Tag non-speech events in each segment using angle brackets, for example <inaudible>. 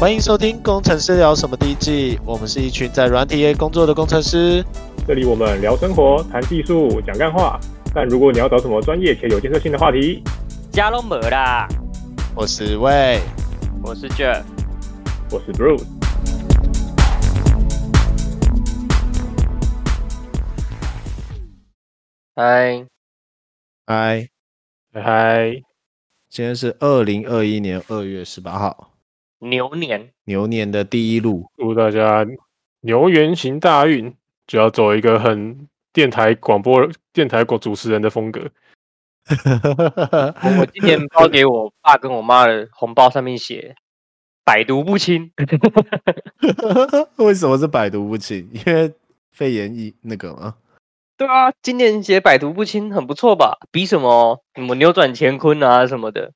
欢迎收听《工程师聊什么》第一季，我们是一群在软体业工作的工程师。这里我们聊生活、谈技术、讲干话。但如果你要找什么专业且有建设性的话题，加龙没啦。我是魏，我是 Jeff，我是 Bruce。嗨，嗨，嗨！今天是二零二一年二月十八号。牛年，牛年的第一路，祝大家牛年行大运，就要走一个很电台广播、电台广主持人的风格。我今年包给我爸跟我妈的红包上面写“百毒不侵”。<laughs> 为什么是百毒不侵？因为肺炎疫那个吗？对啊，今年写“百毒不侵”很不错吧？比什么什么扭转乾坤啊什么的，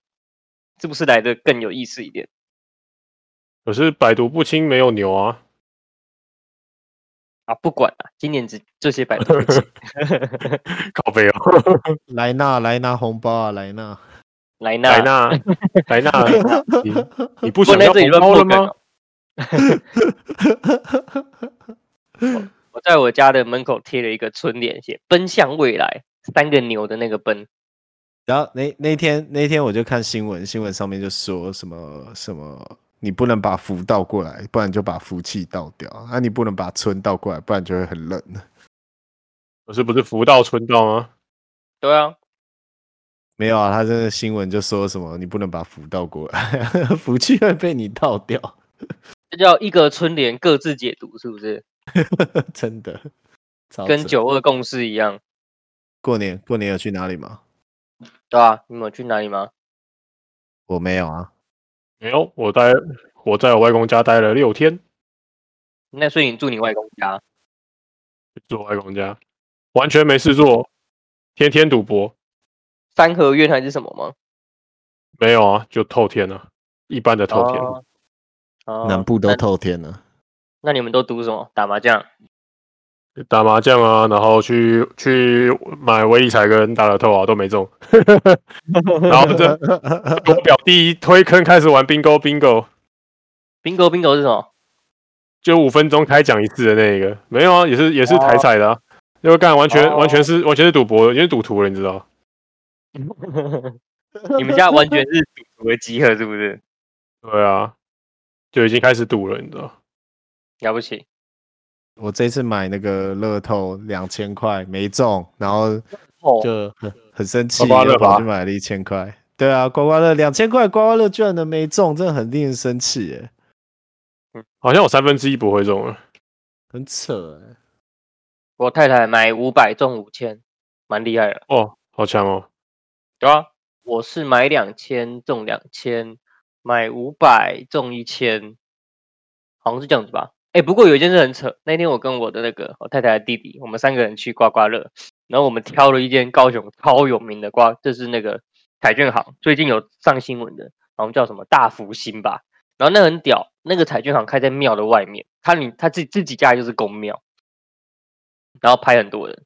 是不是来的更有意思一点？可是百毒不侵没有牛啊！啊，不管了，今年只这些百毒不侵。<laughs> 靠背哦！来拿来拿红包啊！来拿来拿来拿来拿！<laughs> 你你不想要红包了吗？<laughs> 我，我在我家的门口贴了一个春联，写“奔向未来”，三个牛的那个奔。然后那那天那天我就看新闻，新闻上面就说什么什么。你不能把福倒过来，不然就把福气倒掉。啊，你不能把春倒过来，不然就会很冷。可是不是福到春到吗？对啊，没有啊，他这个新闻就说什么，你不能把福倒过来，<laughs> 福气会被你倒掉。这叫一个春联各自解读，是不是？<laughs> 真的，跟九二共识一样。过年过年有去哪里吗？对啊，你们有去哪里吗？我没有啊。没有，我待我在我外公家待了六天。那所以你住你外公家？住我外公家，完全没事做，天天赌博。三合院还是什么吗？没有啊，就透天啊，一般的透天。哦哦、南部都透天了那。那你们都赌什么？打麻将？打麻将啊，然后去去买威力彩跟大乐透啊，都没中。<laughs> 然后这 <laughs> 我表弟推坑开始玩 bingo bingo bingo bingo 是什么？就五分钟开奖一次的那一个，没有啊，也是也是台彩的啊。因为干完全、哦、完全是完全是赌博，因为赌徒了，你知道？<laughs> 你们家完全是赌徒的集合，是不是？对啊，就已经开始赌了，你知道？了不起。我这次买那个乐透两千块没中，然后就很很生气，又跑去买了一千块。对啊，刮刮乐两千块，刮刮乐居然能没中，真的很令人生气耶。好像我三分之一不会中了，很扯哎。我太太买五百中五千，蛮厉害的哦，好强哦。对啊，我是买两千中两千，买五百中一千，好像是这样子吧。哎、不过有一件事很扯。那天我跟我的那个我太太的弟弟，我们三个人去刮刮乐，然后我们挑了一间高雄超有名的刮，就是那个彩券行，最近有上新闻的，然后叫什么大福星吧。然后那很屌，那个彩券行开在庙的外面，他你他自自己家就是公庙，然后拍很多人。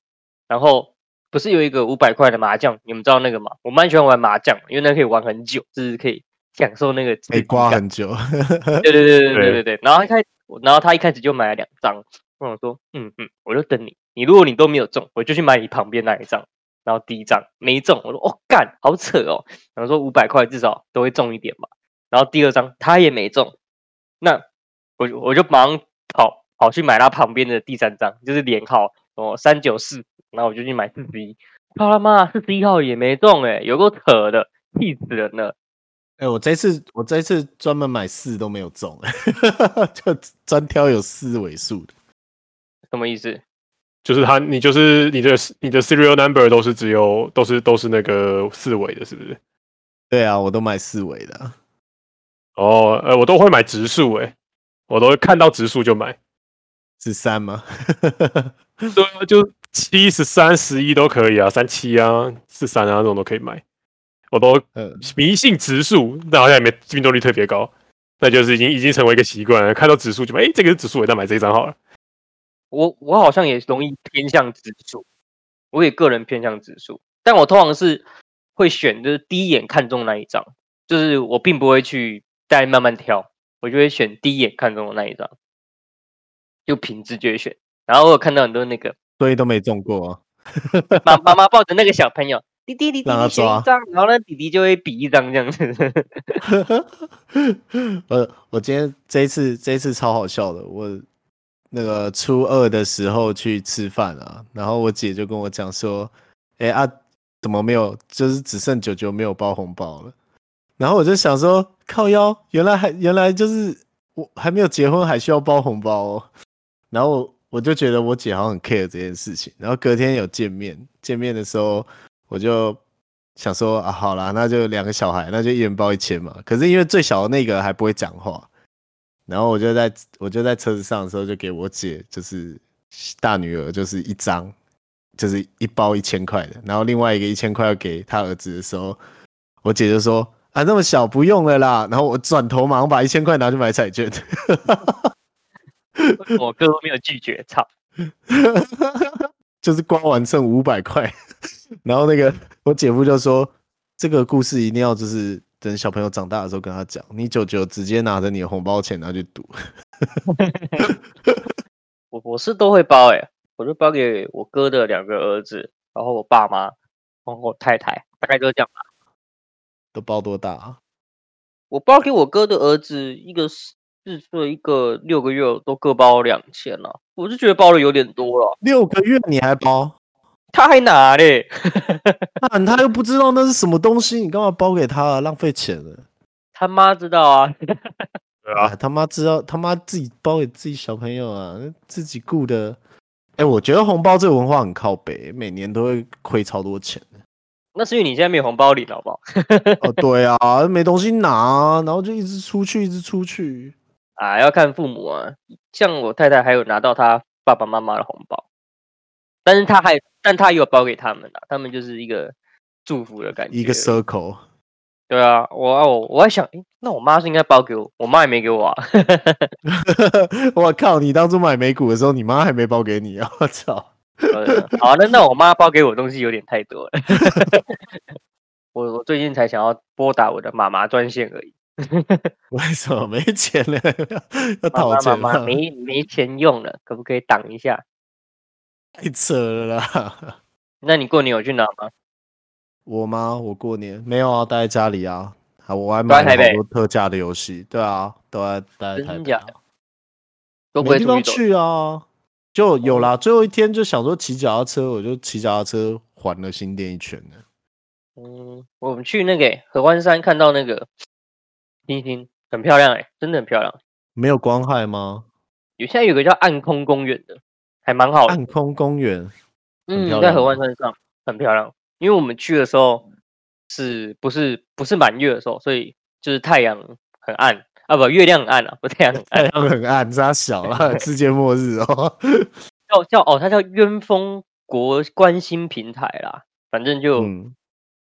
然后不是有一个五百块的麻将，你们知道那个吗？我蛮喜欢玩麻将，因为那可以玩很久，就是可以享受那个可以刮很久。<laughs> 对对对对对对对。然后一开。然后他一开始就买了两张，我想说，嗯嗯，我就等你，你如果你都没有中，我就去买你旁边那一张。然后第一张没中，我说哦干，好扯哦。然后说五百块至少都会中一点吧。然后第二张他也没中，那我我就马上跑跑去买他旁边的第三张，就是连号哦三九四，然后我就去买四十一，他妈四十一号也没中哎，有够扯的，气死人了。哎、欸，我这次我这次专门买四都没有中，<laughs> 就专挑有四位数的。什么意思？就是他，你就是你的你的 serial number 都是只有都是都是那个四位的，是不是？对啊，我都买四位的、啊。哦，呃，我都会买直数，哎，我都会看到直数就买。十三吗？<laughs> 对啊，就七十三、十一都可以啊，三七啊、四三啊这种都可以买。我都迷信指数，但好像也没命中率特别高，那就是已经已经成为一个习惯了。看到指数就买，哎、欸，这个是指数，我再买这一张好了。我我好像也容易偏向指数，我也个人偏向指数，但我通常是会选就是第一眼看中那一张，就是我并不会去再慢慢挑，我就会选第一眼看中的那一张，就凭直觉选。然后我有看到很多那个，所以都没中过、啊。妈妈妈抱着那个小朋友，弟弟弟弟选一张，然后呢弟弟就会比一张这样子。<laughs> 我我今天这一次这一次超好笑的，我那个初二的时候去吃饭啊，然后我姐就跟我讲说，哎啊，怎么没有，就是只剩九九没有包红包了。然后我就想说，靠腰，原来还原来就是我还没有结婚还需要包红包哦。然后，我就觉得我姐好像很 care 这件事情。然后隔天有见面，见面的时候我就想说啊，好啦，那就两个小孩，那就一人包一千嘛。可是因为最小的那个还不会讲话，然后我就在我就在车子上的时候就给我姐，就是大女儿，就是一张，就是一包一千块的。然后另外一个一千块要给她儿子的时候，我姐就说。啊，那么小不用了啦。然后我转头马上把一千块拿去买彩券。<laughs> 我哥都没有拒绝，操！<laughs> 就是刮完剩五百块，<laughs> 然后那个我姐夫就说，这个故事一定要就是等小朋友长大的时候跟他讲。你舅舅直接拿着你的红包钱拿去赌。<laughs> 我我是都会包哎，我就包给我哥的两个儿子，然后我爸妈，然后我太太，大概都这样吧。都包多大啊？我包给我哥的儿子，一个四岁，一个六个月，都各包两千了。我就觉得包的有点多了。六个月你还包？他还拿嘞？那 <laughs> 他又不知道那是什么东西，你干嘛包给他啊？浪费钱了。他妈知道啊。对啊，他妈知道，他妈自己包给自己小朋友啊，自己雇的。哎、欸，我觉得红包这个文化很靠北，每年都会亏超多钱。那是因为你现在没有红包领，好不好？哦，对啊，没东西拿，然后就一直出去，一直出去。啊，要看父母啊。像我太太还有拿到她爸爸妈妈的红包，但是他还，但他也有包给他们啊，他们就是一个祝福的感觉，一个 circle。对啊，我我我在想，诶，那我妈是应该包给我，我妈也没给我啊。<laughs> 我靠，你当初买美股的时候，你妈还没包给你啊？<laughs> 我操！好，那那我妈包给我的东西有点太多了。<laughs> 我我最近才想要拨打我的妈妈专线而已。为什么没钱了？要讨钱吗？妈妈没没钱用了，可不可以挡一下？太扯了啦！那你过年有去哪吗？我吗？我过年没有啊，待在家里啊。我还买了好多特价的游戏。对啊，都在待在台北啊。都没地方去啊。就有啦，最后一天就想说骑脚踏车，我就骑脚踏车环了新店一圈呢。嗯，我们去那个合欢山看到那个星星，很漂亮哎，真的很漂亮。没有光害吗？有，现在有个叫暗空公园的，还蛮好的。暗空公园，嗯，在合欢山上很漂亮。因为我们去的时候是不是不是满月的时候，所以就是太阳很暗。啊不，月亮很暗啊，不太阳很暗，太阳很暗，它小了，世界末日哦。<laughs> 叫叫哦，它叫鸢峰国观星平台啦，反正就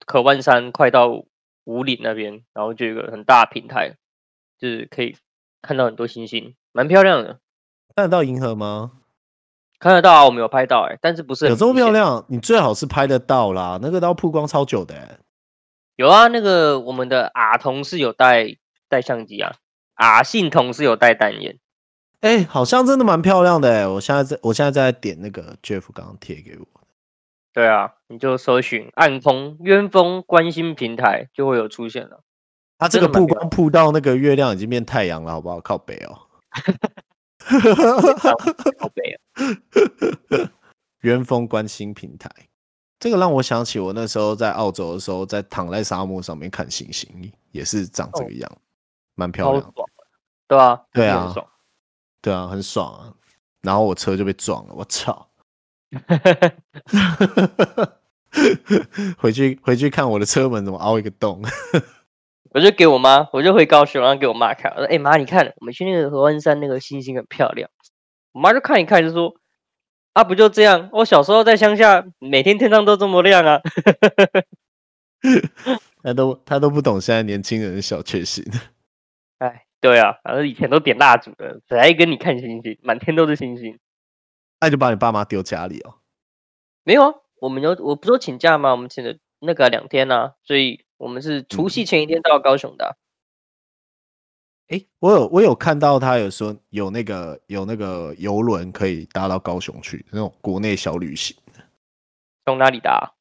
合欢山快到五岭那边，然后就有一个很大平台，就是可以看到很多星星，蛮漂亮的。看得到银河吗？看得到啊，我没有拍到哎、欸，但是不是有这么漂亮？你最好是拍得到啦，那个都要曝光超久的、欸。有啊，那个我们的阿同是有带带相机啊。阿信同事有带单眼，哎、欸，好像真的蛮漂亮的哎！我现在在，我现在在点那个 Jeff 刚刚贴给我。对啊，你就搜寻暗空冤风关心平台，就会有出现了。它这个曝光曝到那个月亮已经变太阳了，好不好？靠北哦。<laughs> 靠北啊！鸢峰观星平台，这个让我想起我那时候在澳洲的时候，在躺在沙漠上面看星星，也是长这个样。哦蛮漂亮，对啊，对啊，对啊，很爽啊！然后我车就被撞了，我操！<laughs> 回去回去看我的车门怎么凹一个洞，我就给我妈，我就回高雄，然后给我妈看，我说：“哎、欸、妈，你看，我们去那个合欢山，那个星星很漂亮。”我妈就看一看，就说：“啊，不就这样？我小时候在乡下，每天天上都这么亮啊！<laughs> ”他都他都不懂现在年轻人的小确幸。<laughs> 哎，对啊，反正以前都点蜡烛的，谁来跟你看星星？满天都是星星，那就把你爸妈丢家里哦。没有啊，我们有，我不是说请假吗？我们请了那个两天呢、啊，所以我们是除夕前一天到高雄的、啊。哎，我有我有看到他有说有那个有那个游轮可以搭到高雄去，那种国内小旅行。从哪里搭？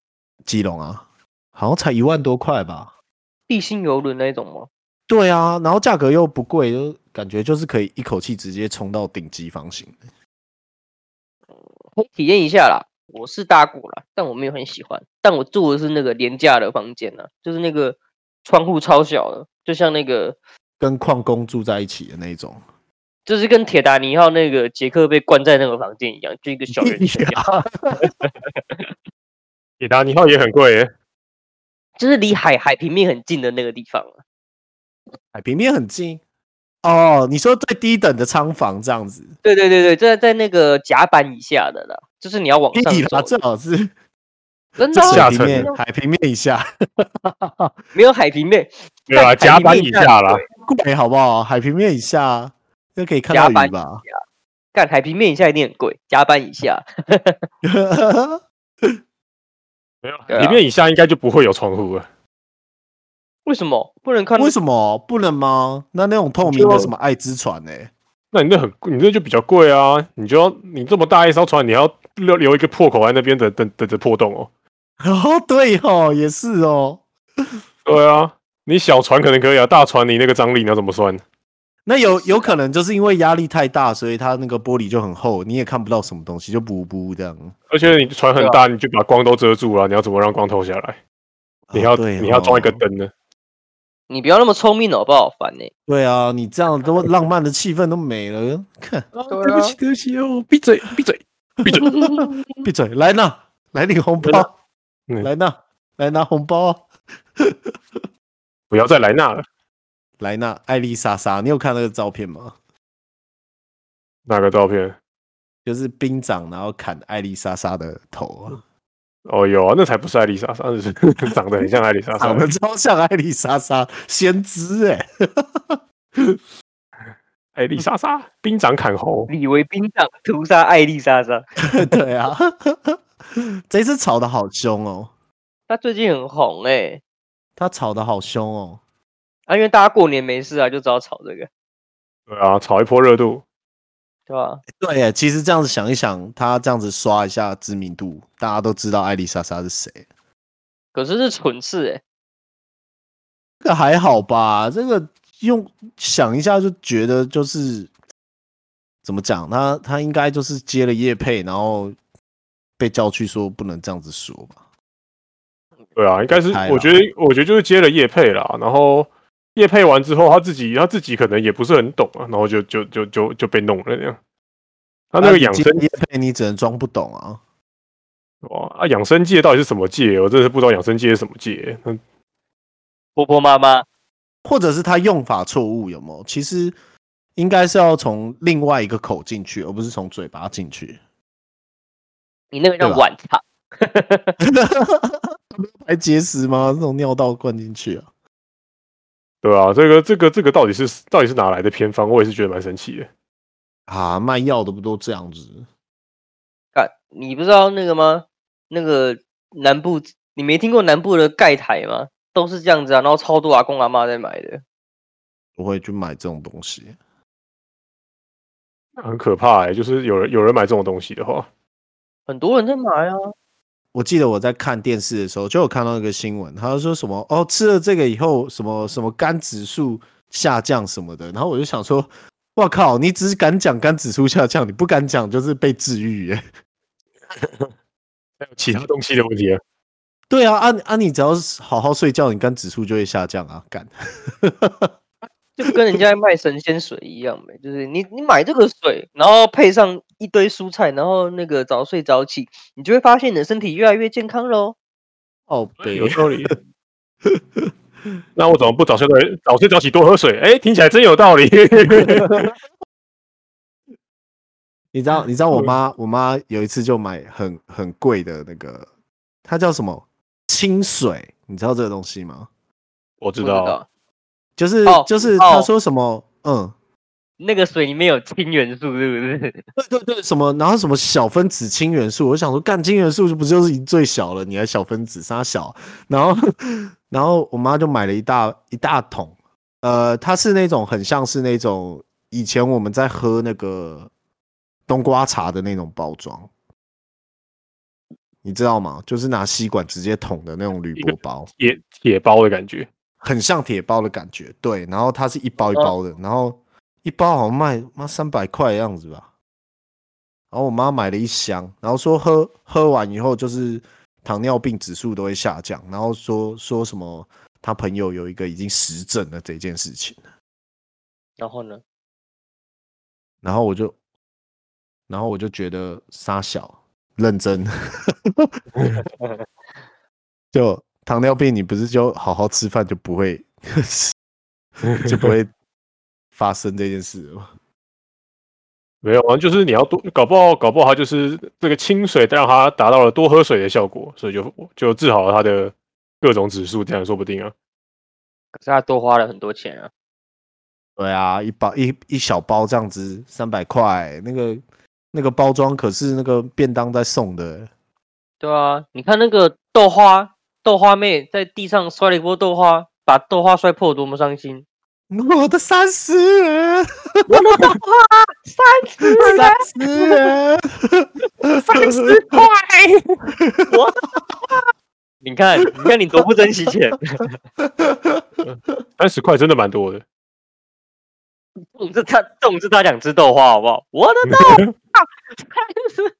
基隆啊，好像才一万多块吧。地心游轮那种吗？对啊，然后价格又不贵，就感觉就是可以一口气直接冲到顶级房型。可以体验一下啦。我是搭过了，但我没有很喜欢。但我住的是那个廉价的房间呢，就是那个窗户超小的，就像那个跟矿工住在一起的那种，就是跟铁达尼号那个杰克被关在那个房间一样，就一个小圆圈。<laughs> 铁达尼号也很贵耶，就是离海海平面很近的那个地方。海平面很近哦，你说最低等的仓房这样子？对对对对，在在那个甲板以下的啦，就是你要往上走，正好是 <laughs> 真的海平面海平面以下，<laughs> 没有海平面，<laughs> 对啊，甲板以下啦，贵好不好？海平面以下就可以看到鱼吧？干海平面以下一定很贵，甲板以下，没有海平面以下应该就不会有窗户了。为什么不能看？为什么不能吗？那那种透明的什么爱之船呢、欸？那你那很，你那就比较贵啊！你就要你这么大一艘船，你要留留一个破口在那边等等等着破洞哦。<laughs> 哦，对哦，也是哦。对啊，你小船可能可以啊，大船你那个张力你要怎么算？<laughs> 那有有可能就是因为压力太大，所以它那个玻璃就很厚，你也看不到什么东西，就不不这样。而且你船很大，你就把光都遮住了，你要怎么让光透下来？你要、哦、你要装一个灯呢？你不要那么聪明好，不好烦呢。对啊，你这样都浪漫的气氛都没了。看，啊、对不起，对不起哦，闭嘴，闭嘴，闭嘴，闭嘴，来拿，来领红包，来拿，来拿红包。<laughs> 不要再来拿了，来拿，艾丽莎莎，你有看那个照片吗？哪个照片？就是兵长，然后砍艾丽莎莎的头啊。哦，有啊，那才不是艾丽莎莎，是 <laughs> 长得很像艾丽莎莎，长得超像艾丽莎莎，先知哎、欸，<laughs> 艾丽莎莎，兵长砍喉，以为兵长屠杀艾丽莎莎，<laughs> 对啊，这次吵得好凶哦，他最近很红哎、欸，他吵得好凶哦，啊，因为大家过年没事啊，就知道吵这个，对啊，炒一波热度。对吧？对耶，其实这样子想一想，他这样子刷一下知名度，大家都知道艾丽莎莎是谁。可是是蠢事哎，这个还好吧？这个用想一下就觉得就是怎么讲，他他应该就是接了叶配，然后被叫去说不能这样子说吧？对啊，应该是，我觉得我觉得就是接了叶配啦，然后。业配完之后，他自己他自己可能也不是很懂啊，然后就就就就就被弄了那样。他那个养生业配，你只能装不懂啊！哇啊，养生界到底是什么界？我真的是不知道养生界是什么界。嗯，婆婆妈妈，或者是他用法错误有没有？其实应该是要从另外一个口进去，而不是从嘴巴进去。你那个叫晚茶，还结 <laughs> 石吗？这种尿道灌进去啊？对啊，这个这个这个到底是到底是哪来的偏方？我也是觉得蛮神奇的啊！卖药的不都这样子？啊，你不知道那个吗？那个南部，你没听过南部的盖台吗？都是这样子啊，然后超多阿公阿妈在买的。不会去买这种东西，很可怕哎、欸！就是有人有人买这种东西的话，很多人在买啊。我记得我在看电视的时候，就有看到一个新闻，他说什么哦，吃了这个以后，什么什么肝指数下降什么的，然后我就想说，哇靠，你只是敢讲肝指数下降，你不敢讲就是被治愈耶？<laughs> 还有其他东西的问题啊？对啊，啊啊，你只要好好睡觉，你肝指数就会下降啊，干。<laughs> 就跟人家卖神仙水一样呗，就是你你买这个水，然后配上一堆蔬菜，然后那个早睡早起，你就会发现你的身体越来越健康喽。哦，对，有道理。<laughs> 那我怎么不早睡早早睡早起多喝水？哎，听起来真有道理。<laughs> 你知道你知道我妈我妈有一次就买很很贵的那个，它叫什么清水？你知道这个东西吗？我知道。就是、哦、就是他说什么、哦、嗯，那个水里面有氢元素是不是？<laughs> 对对对，什么然后什么小分子氢元素，我想说干氢元素就不就是已经最小了？你还小分子啥小？然后然后我妈就买了一大一大桶，呃，它是那种很像是那种以前我们在喝那个冬瓜茶的那种包装，你知道吗？就是拿吸管直接捅的那种铝箔包，铁铁包的感觉，很像铁包的感觉。对，然后它是一包一包的，然后一包好像卖妈三百块的样子吧。然后我妈买了一箱，然后说喝喝完以后就是糖尿病指数都会下降，然后说说什么他朋友有一个已经实证了这件事情。然后呢？然后我就，然后我就觉得傻小认真，<laughs> 就糖尿病你不是就好好吃饭就不会 <laughs> 就不会发生这件事吗？没有啊，就是你要多搞不好，搞不好他就是这个清水让他达到了多喝水的效果，所以就就治好了他的各种指数，这样说不定啊。可是他多花了很多钱啊。对啊，一包一一小包这样子三百块，那个那个包装可是那个便当在送的。对啊，你看那个豆花豆花妹在地上摔了一波豆花，把豆花摔破，多么伤心。我的三十元，我的豆花三十元，三十块，我 <laughs> 你看，你看你多不珍惜钱，<laughs> 三十块真的蛮多的。总之他，总之他想吃豆花，好不好？我的豆花，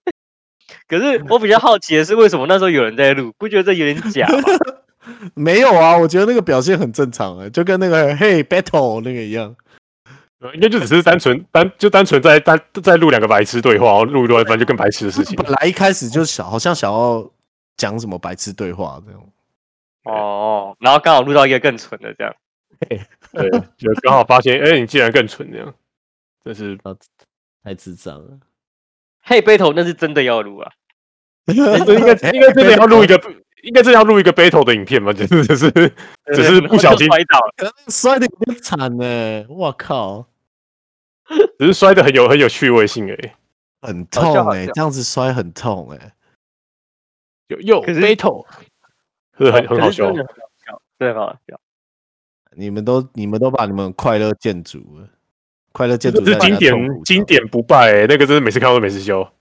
<laughs> 可是我比较好奇的是，为什么那时候有人在录？不觉得这有点假吗？<laughs> 没有啊，我觉得那个表现很正常啊，就跟那个 Hey Battle 那个一样，应该就只是单纯单就单纯在单在录两个白痴对话，录一段，反正就更白痴的事情。本来一开始就想好像想要讲什么白痴对话这种，哦，然后刚好录到一个更蠢的这样，<laughs> 对，就刚好发现，哎，你竟然更蠢这样，真是太智障了。Hey Battle 那是真的要录啊，<laughs> 应该应该真的要录一个。应该是要录一个 battle 的影片吧，<laughs> 就是只是只是不小心摔倒了，摔的有点惨呢。我靠，只是摔的很有很有趣味性哎、欸，很痛哎、欸，这样子摔很痛哎、欸。有有 battle，是很很好笑，对好笑。你们都你们都把你们快乐建筑了，快乐建筑是经典经典不败、欸，那个真是每次看到都每次笑。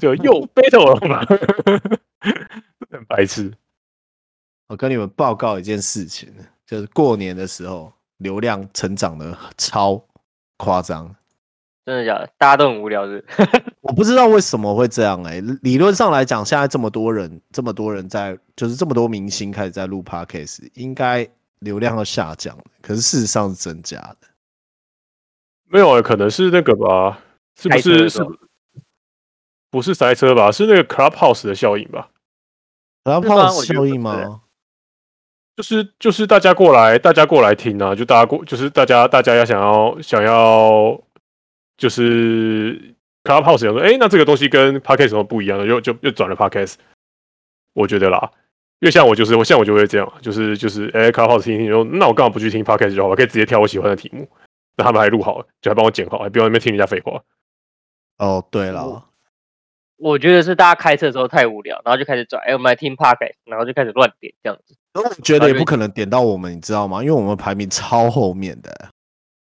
就又 battle 了嘛。很 <laughs> 白痴！我跟你们报告一件事情，就是过年的时候流量成长的超夸张。真的假的？大家都很无聊是？<laughs> 我不知道为什么会这样哎、欸。理论上来讲，现在这么多人，这么多人在，就是这么多明星开始在录 Podcast，应该流量要下降。可是事实上是增加的。没有、欸，可能是那个吧？是不是？是。不是塞车吧？是那个 Clubhouse 的效应吧？Clubhouse 效应吗？就是就是大家过来，大家过来听啊！就大家过，就是大家大家要想要想要，就是 Clubhouse 想说，哎、欸，那这个东西跟 Podcast 什么不一样的？又就又转了 Podcast。我觉得啦，因为像我就是我像我就会这样，就是就是哎、欸、Clubhouse 听听说，那我干嘛不去听 Podcast 就好？我可以直接挑我喜欢的题目，那他们还录好了，就还帮我剪好，还不用那边听人家废话。哦，对了。我觉得是大家开车的时候太无聊，然后就开始转。哎、欸，我们来听 Podcast，然后就开始乱点这样子。我觉得也不可能点到我们，你知道吗？因为我们排名超后面的。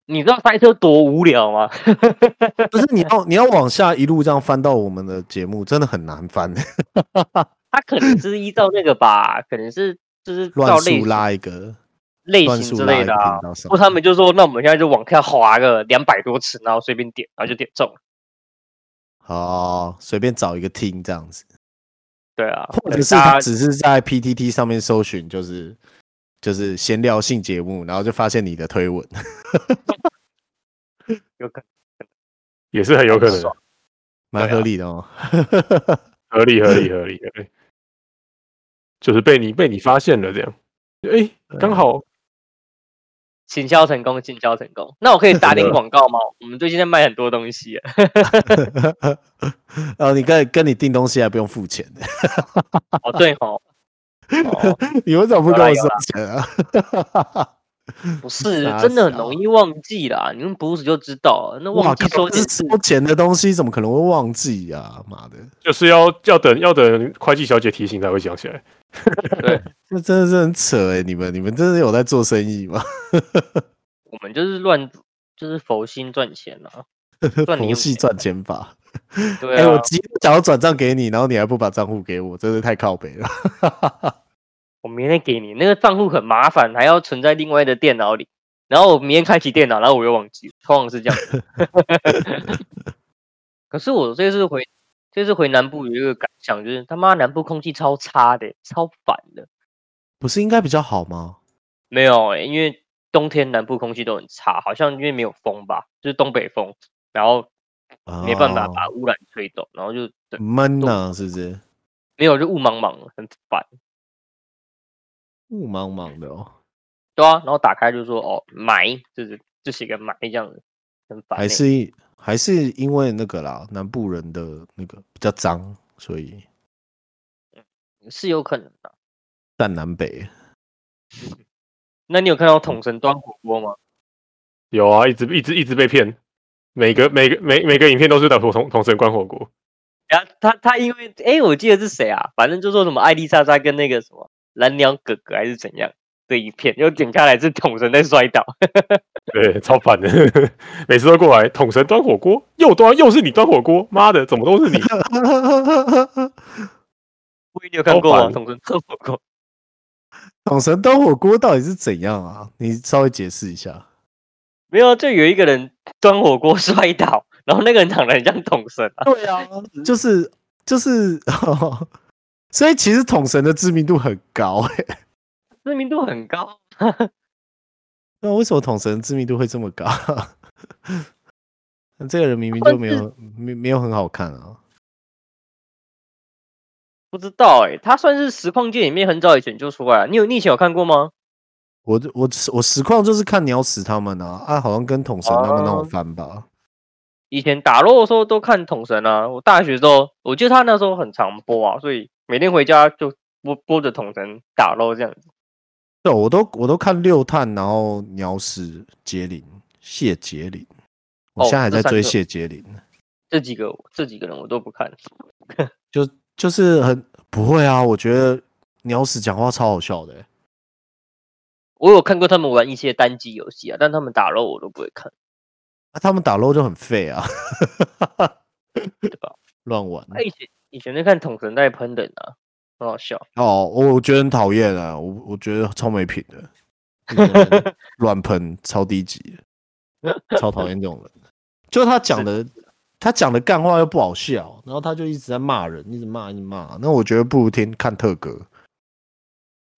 你知道塞车多无聊吗？<laughs> 不是，你要你要往下一路这样翻到我们的节目，真的很难翻。<laughs> 他可能是依照那个吧，可能是就是乱数拉一个类型之类的啊。或他们就说，那我们现在就往下滑个两百多次，然后随便点，然后就点中了。哦，随便找一个听这样子，对啊，或者是他只是在 PTT 上面搜寻，就是就是闲聊性节目，然后就发现你的推文，<laughs> 有可能，也是很有可能，蛮合理的哦，合理合理合理，就是被你被你发现了这样，哎，刚好。行销成功，行销成功。那我可以打 <laughs> 点广告吗？我们最近在卖很多东西。<laughs> 哦，你跟跟你订东西还不用付钱的。哦，对 <laughs> 哦。你为什么不跟我收钱啊？<laughs> 不是，真的很容易忘记啦。你们不是就知道，那忘记收钱收钱的东西，怎么可能会忘记呀？妈的，就是要要等要等会计小姐提醒才会想起来。对，<laughs> 这真的是很扯哎！你们你们真的有在做生意吗？<laughs> 我们就是乱，就是佛心赚钱啊，佛系赚钱法。对啊，欸、我急想要转账给你，然后你还不把账户给我，真是太靠北了。我明天给你那个账户很麻烦，还要存在另外的电脑里，然后我明天开启电脑，然后我又忘记，通常是这样。<laughs> 可是我这次回，这次回南部有一个感想，就是他妈南部空气超差的，超烦的。不是应该比较好吗？没有因为冬天南部空气都很差，好像因为没有风吧，就是东北风，然后没办法把污染吹走，然后就闷啊，是不是？没有，就雾茫茫，很烦。雾茫茫的哦。<laughs> 对啊，然后打开就说哦，霾，就是就写个霾这样子，很烦、欸。还是还是因为那个啦，南部人的那个比较脏，所以是有可能的。但南北。<laughs> 那你有看到统神端火锅吗？有啊，一直一直一直被骗，每个每个每每个影片都是打统统统神关火锅。然后他他因为哎，我记得是谁啊？反正就说什么艾丽莎莎跟那个什么蓝鸟哥哥还是怎样的一片，又点开来是桶神在摔倒。<laughs> 对，超烦的，每次都过来桶神端火锅，又端又是你端火锅，妈的，怎么都是你？不一定有看过啊，统神端火锅。<laughs> 桶神端火锅到底是怎样啊？你稍微解释一下。没有，就有一个人端火锅摔倒，然后那个人长得很像桶神啊。对啊，就是就是、哦，所以其实统神的知名度很高哎、欸，知名度很高。那为什么统神知名度会这么高？那 <laughs> 这个人明明就没有没没有很好看啊。不知道哎、欸，他算是实况界里面很早以前就出来了。你有你以前有看过吗？我我我实况就是看鸟屎他们啊，啊，好像跟统神他们那种番吧、啊。以前打肉的时候都看统神啊。我大学的时候，我记得他那时候很常播啊，所以每天回家就播播着统神打肉这样子。对，我都我都看六探，然后鸟屎杰林谢杰林，我现在还在追谢杰林、哦这。这几个这几个人我都不看，<laughs> 就。就是很不会啊，我觉得鸟屎讲话超好笑的、欸。我有看过他们玩一些单机游戏啊，但他们打 LOL 我都不会看。啊，他们打 LOL 就很废啊，对吧？<laughs> 乱玩。以前以前在看统神在喷人啊，很好笑。哦，我我觉得很讨厌啊，我我觉得超没品的，<laughs> 乱喷，超低级，超讨厌这种人。就他讲的。他讲的干话又不好笑，然后他就一直在骂人，一直骂，一直骂。那我觉得不如听看特哥。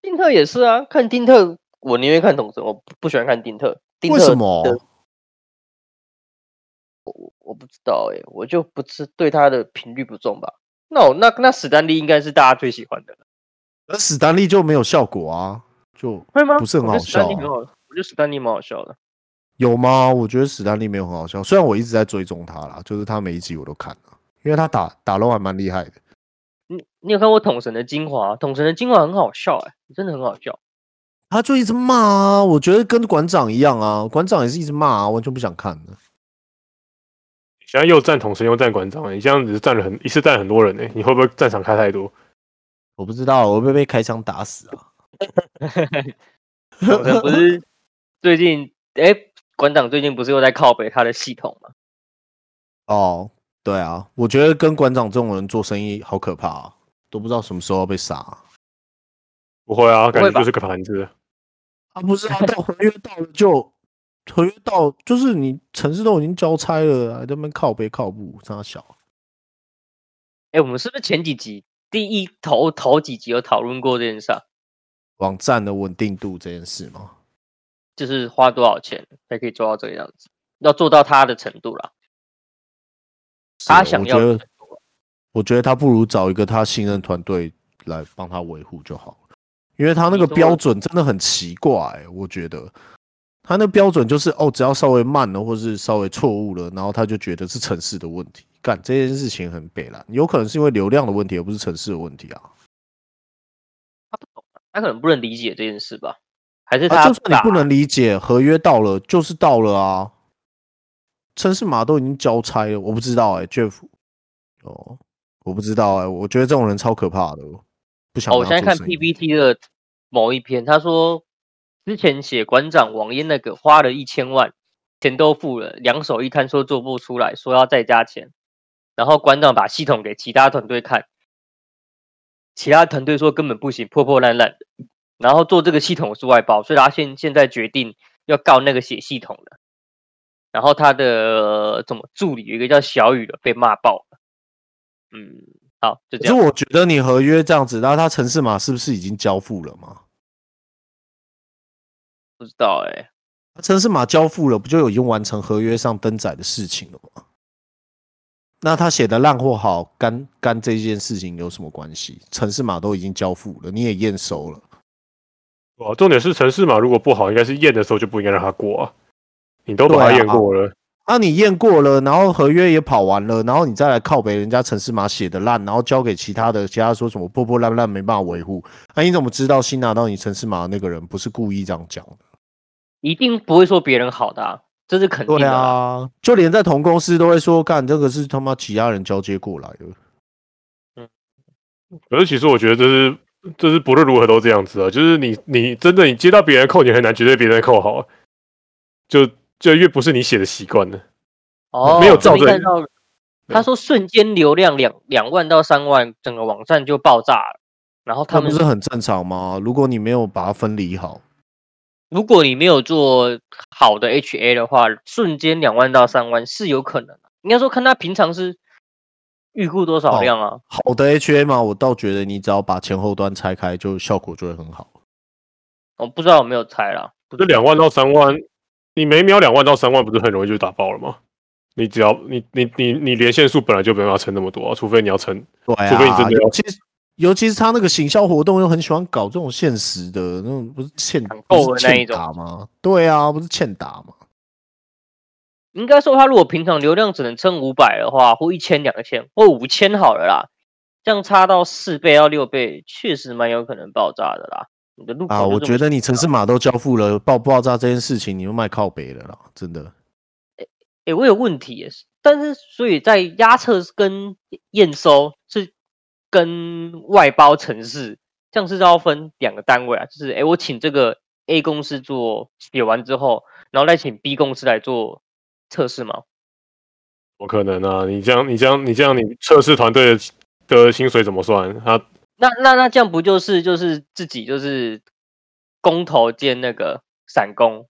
丁特也是啊，看丁特，我宁愿看统神，我不喜欢看丁特。丁特为什么？我我不知道哎、欸，我就不是对他的频率不重吧？那我那那史丹利应该是大家最喜欢的。而史丹利就没有效果啊，就会吗？不是很好笑、啊。我觉得史丹利蛮好笑的。有吗？我觉得史丹利没有很好笑，虽然我一直在追踪他啦，就是他每一集我都看了，因为他打打龙还蛮厉害的。你你有看过统神的精华？统神的精华很好笑哎、欸，真的很好笑。他就一直骂啊，我觉得跟馆长一样啊，馆长也是一直骂啊，完全不想看的。现在又站统神又站馆长，你这样子站了很一次战很多人呢、欸，你会不会战场开太多？我不知道，我会不会被开枪打死啊？统神不是最近哎？欸馆长最近不是又在靠北他的系统吗？哦，对啊，我觉得跟馆长这种人做生意好可怕啊，都不知道什么时候要被杀啊。不会啊，感觉就是个盘子。啊，不是啊，到合约到了就合约到，就是你城市都已经交差了，还在那边靠背靠步，这样小。哎、欸，我们是不是前几集第一头头几集有讨论过这件事啊？网站的稳定度这件事吗？就是花多少钱才可以做到这个样子？要做到他的程度了。他想要的程度，我觉得，我觉得他不如找一个他信任团队来帮他维护就好了，因为他那个标准真的很奇怪、欸。我觉得他那标准就是哦，只要稍微慢了，或是稍微错误了，然后他就觉得是城市的问题。干这件事情很北烂，有可能是因为流量的问题，而不是城市的问题啊。他不懂，他可能不能理解这件事吧。还是他、啊，就算你不能理解，合约到了就是到了啊。城市码都已经交差了，我不知道哎、欸、，Jeff，哦，我不知道哎、欸，我觉得这种人超可怕的，不想、哦。我现在看 PPT 的某一篇，他说之前写馆长王嫣那个花了一千万，钱都付了，两手一摊说做不出来，说要再加钱，然后馆长把系统给其他团队看，其他团队说根本不行，破破烂烂，然后做这个系统是外包，所以他现现在决定要告那个写系统的，然后他的怎么助理有一个叫小雨的被骂爆了，嗯，好，就这样。可是我觉得你合约这样子，然后他程式码是不是已经交付了吗？不知道哎、欸，城市码交付了，不就有已经完成合约上登载的事情了吗？那他写的烂或好，干干这件事情有什么关系？城市码都已经交付了，你也验收了。哦，重点是城市码如果不好，应该是验的时候就不应该让他过啊。你都把它验过了，那、啊啊、你验过了，然后合约也跑完了，然后你再来靠北人家城市码写的烂，然后交给其他的，其他说什么破破烂烂没办法维护，那、啊、你怎么知道新拿到你城市码的那个人不是故意这样讲的？一定不会说别人好的，啊，这是肯定的啊，啊！就连在同公司都会说，干这个是他妈其他人交接过来的。嗯，可是其实我觉得这是这是不论如何都这样子啊，就是你你真的你接到别人扣，你很难绝对别人扣好，就就越不是你写的习惯的哦，没有照着他说瞬间流量两两万到三万，整个网站就爆炸了，然后他们不是很正常吗？如果你没有把它分离好。如果你没有做好的 HA 的话，瞬间两万到三万是有可能的。应该说，看他平常是预估多少量啊？好，好的 HA 嘛，我倒觉得你只要把前后端拆开，就效果就会很好。我不知道有没有拆啦。不是两万到三万，你每秒两万到三万，不是很容易就打爆了吗？你只要你你你你连线数本来就没办法撑那么多，啊除非你要撑，对啊，除非你真的要。尤其是他那个行销活动又很喜欢搞这种现实的那种，不是欠打吗？对啊，不是欠打吗？应该说他如果平常流量只能撑五百的话，或一千、两千或五千好了啦，这样差到四倍到六倍，确实蛮有可能爆炸的啦。你的路啊，我觉得你城市码都交付了，爆不爆炸这件事情，你又卖靠北了啦，真的。哎、欸欸，我有问题，但是所以在压测跟验收是。跟外包城市，这样是要分两个单位啊，就是哎、欸，我请这个 A 公司做写完之后，然后再请 B 公司来做测试吗？不可能啊！你这样，你这样，你这样，你测试团队的的薪水怎么算？他那那那这样不就是就是自己就是工头兼那个散工？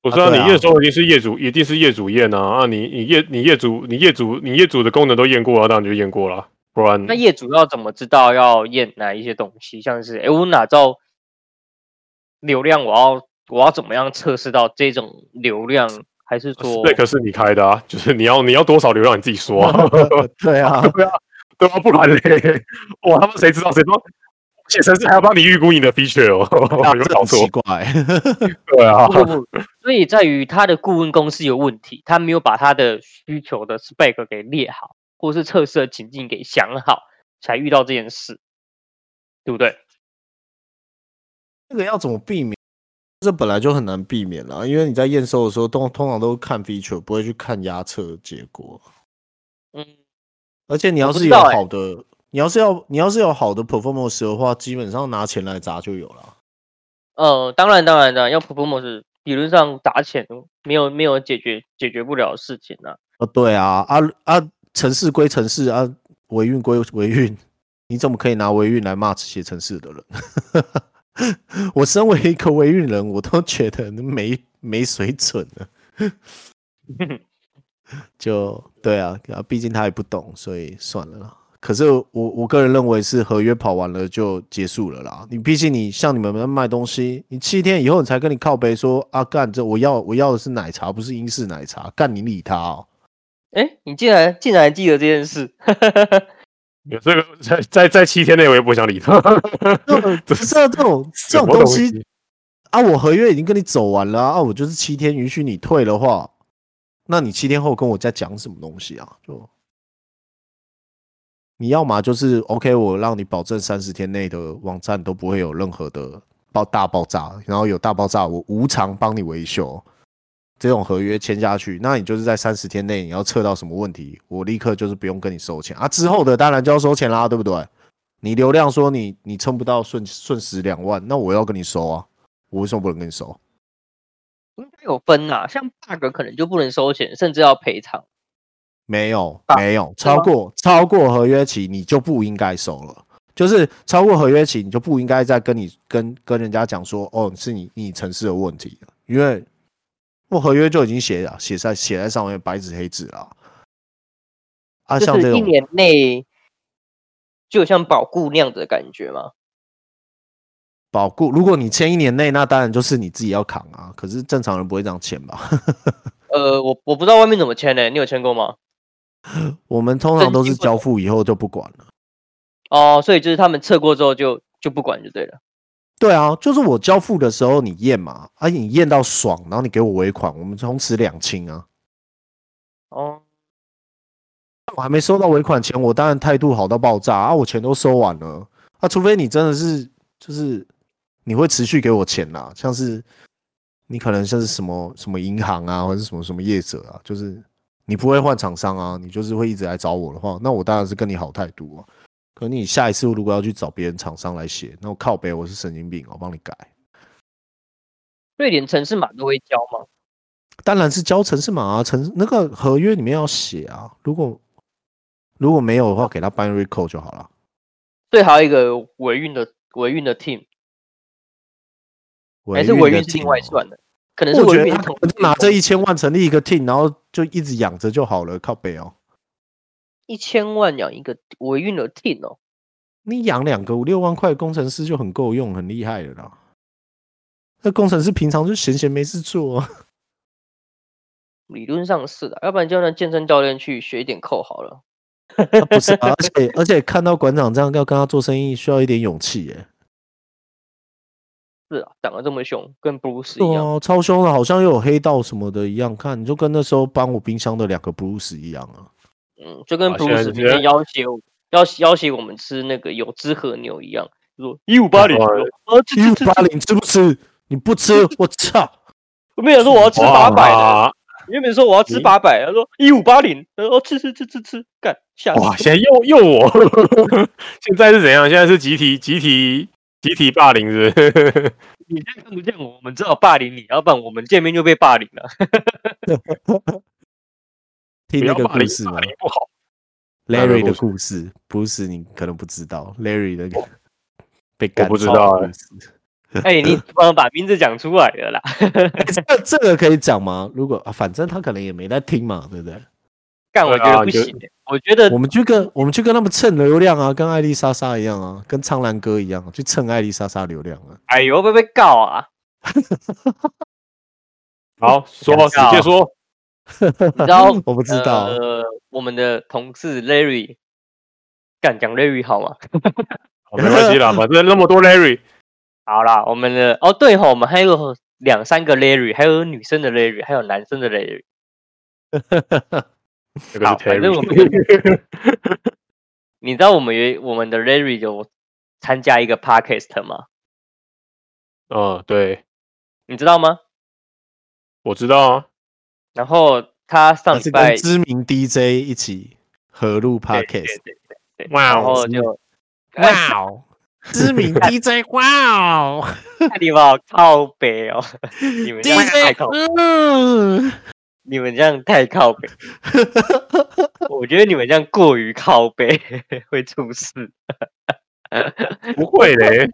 不是啊，你验收一定是业主，一定是业主验啊！啊，你你业你业主你业主你业主的功能都验过了，当然就验过了。不然，那业主要怎么知道要验哪一些东西？像是，哎、欸，我哪知道流量？我要我要怎么样测试到这种流量？还是说，那可是你开的啊？<laughs> 就是你要你要多少流量？你自己说啊。<laughs> 对啊，<laughs> 对啊，对啊，不然嘞，哇，他们谁知道？谁说写程式还要帮你预估你的 feature 哦？有搞错？奇怪。对啊，不不不，所以在于他的顾问公司有问题，他没有把他的需求的 spec 给列好。或是测试的情境给想好，才遇到这件事，对不对？这个要怎么避免？这本来就很难避免了，因为你在验收的时候，通通常都看 feature，不会去看压测结果。嗯，而且你要是有好的，欸、你要是要你要是有好的 performance 的话，基本上拿钱来砸就有了。呃，当然当然的，要 performance 理论上砸钱没有没有解决解决不了的事情啊。哦，对啊，啊啊。城市归城市啊，维运归维运，<laughs> 你怎么可以拿维运来骂这些城市的人？<laughs> 我身为一个维运人，我都觉得没没水准了。<laughs> 就对啊，啊毕竟他也不懂，所以算了啦。可是我我个人认为是合约跑完了就结束了啦。你毕竟你像你们卖东西，你七天以后你才跟你靠背说啊，干这我要我要的是奶茶，不是英式奶茶，干你理他哦。哎、欸，你竟然竟然记得这件事？<laughs> 有这个 <laughs> 在在在七天内，我也不想理他。不是啊，这种 <laughs> 这种东西啊，我合约已经跟你走完了啊，我就是七天允许你退的话，那你七天后跟我再讲什么东西啊？就你要嘛就是 OK，我让你保证三十天内的网站都不会有任何的爆大爆炸，然后有大爆炸，我无偿帮你维修。这种合约签下去，那你就是在三十天内你要测到什么问题，我立刻就是不用跟你收钱啊。之后的当然就要收钱啦，对不对？你流量说你你撑不到瞬瞬时两万，那我要跟你收啊。我为什么不能跟你收？应该有分啊，像 bug 可能就不能收钱，甚至要赔偿。没有，没有，超过超过合约期你就不应该收了。就是超过合约期，你就不应该再跟你跟跟人家讲说，哦，是你你城市的问题，因为我合约就已经写了，写在写在上面，白纸黑字了。啊，像这种一年内就像保固那样的感觉吗？保固，如果你签一年内，那当然就是你自己要扛啊。可是正常人不会这样签吧？<laughs> 呃，我我不知道外面怎么签呢？你有签过吗？我们通常都是交付以后就不管了。哦，所以就是他们测过之后就就不管就对了。对啊，就是我交付的时候你验嘛，而、啊、且你验到爽，然后你给我尾款，我们从此两清啊。哦，我还没收到尾款前，我当然态度好到爆炸啊！我钱都收完了，啊，除非你真的是就是你会持续给我钱啦，像是你可能像是什么什么银行啊，或者是什么什么业者啊，就是你不会换厂商啊，你就是会一直来找我的话，那我当然是跟你好态度啊。可你下一次如果要去找别人厂商来写，那我靠北，我是神经病，我帮你改。瑞典城市码都会交吗？当然是交城市码啊，城那个合约里面要写啊。如果如果没有的话，给他 binary code 就好了。最好一个维运的维运的 team，还是维运是另外算的？可能是维运他拿这一千万成立一个 team，然后就一直养着就好了，靠北哦。一千万养一个维运的 team 哦，你养两个五六万块工程师就很够用，很厉害了啦。那工程师平常就闲闲没事做啊。<laughs> 理论上是的，要不然就让健身教练去学一点扣好了。不是，<laughs> 而且而且看到馆长这样要跟他做生意，需要一点勇气耶。是啊，长得这么凶，跟布鲁斯一样，超凶的，好像又有黑道什么的一样。看，你就跟那时候搬我冰箱的两个布鲁斯一样啊。嗯，就跟布鲁斯平时要挟我要要挟我们吃那个有汁和牛一样，说一五八零，一五八零吃不吃？你不吃，我操！我没有说我要吃八百的，原本说我要吃八百，他说一五八零，他说吃吃吃吃吃，干吓！哇，现在又又我，<laughs> 现在是怎样？现在是集体集体集体霸凌，是不是？<laughs> 你现在看不见我，我们只好霸凌你，要不然我们见面就被霸凌了。<laughs> 听那个故事吗？不好，Larry 的故事，不是你可能不知道，Larry 的 <laughs> 被干，我不知道 <laughs> 哎，你帮我把名字讲出来了啦。<laughs> 这这个可以讲吗？如果反正他可能也没在听嘛，对不对？干，我觉得不行。我觉得我们就跟我们就跟他们蹭流量啊，跟艾丽莎莎一样啊，跟苍兰哥一样，去蹭艾丽莎莎流量啊。哎呦，会不会被告啊？好，说，直接说。你知 <laughs> 道我不知道。呃，我们的同事 Larry，敢讲 Larry 好吗？<laughs> 没关系啦，反正那么多 Larry。<laughs> 好啦，我们的哦对吼，我们还有两三个 Larry，还有女生的 Larry，还有男生的 Larry。好，反正我们，你知道我们有我们的 Larry 有参加一个 Podcast 吗？嗯，对，你知道吗？我知道啊。然后他上礼拜跟知名 DJ 一起合录 Podcast，哇，然后就哇哦，<laughs> 知名 DJ，哇哦，你们好靠北哦，你们这样太靠北，你们这样太靠北，我觉得你们这样过于靠北 <laughs> 会出事，<laughs> 不会嘞。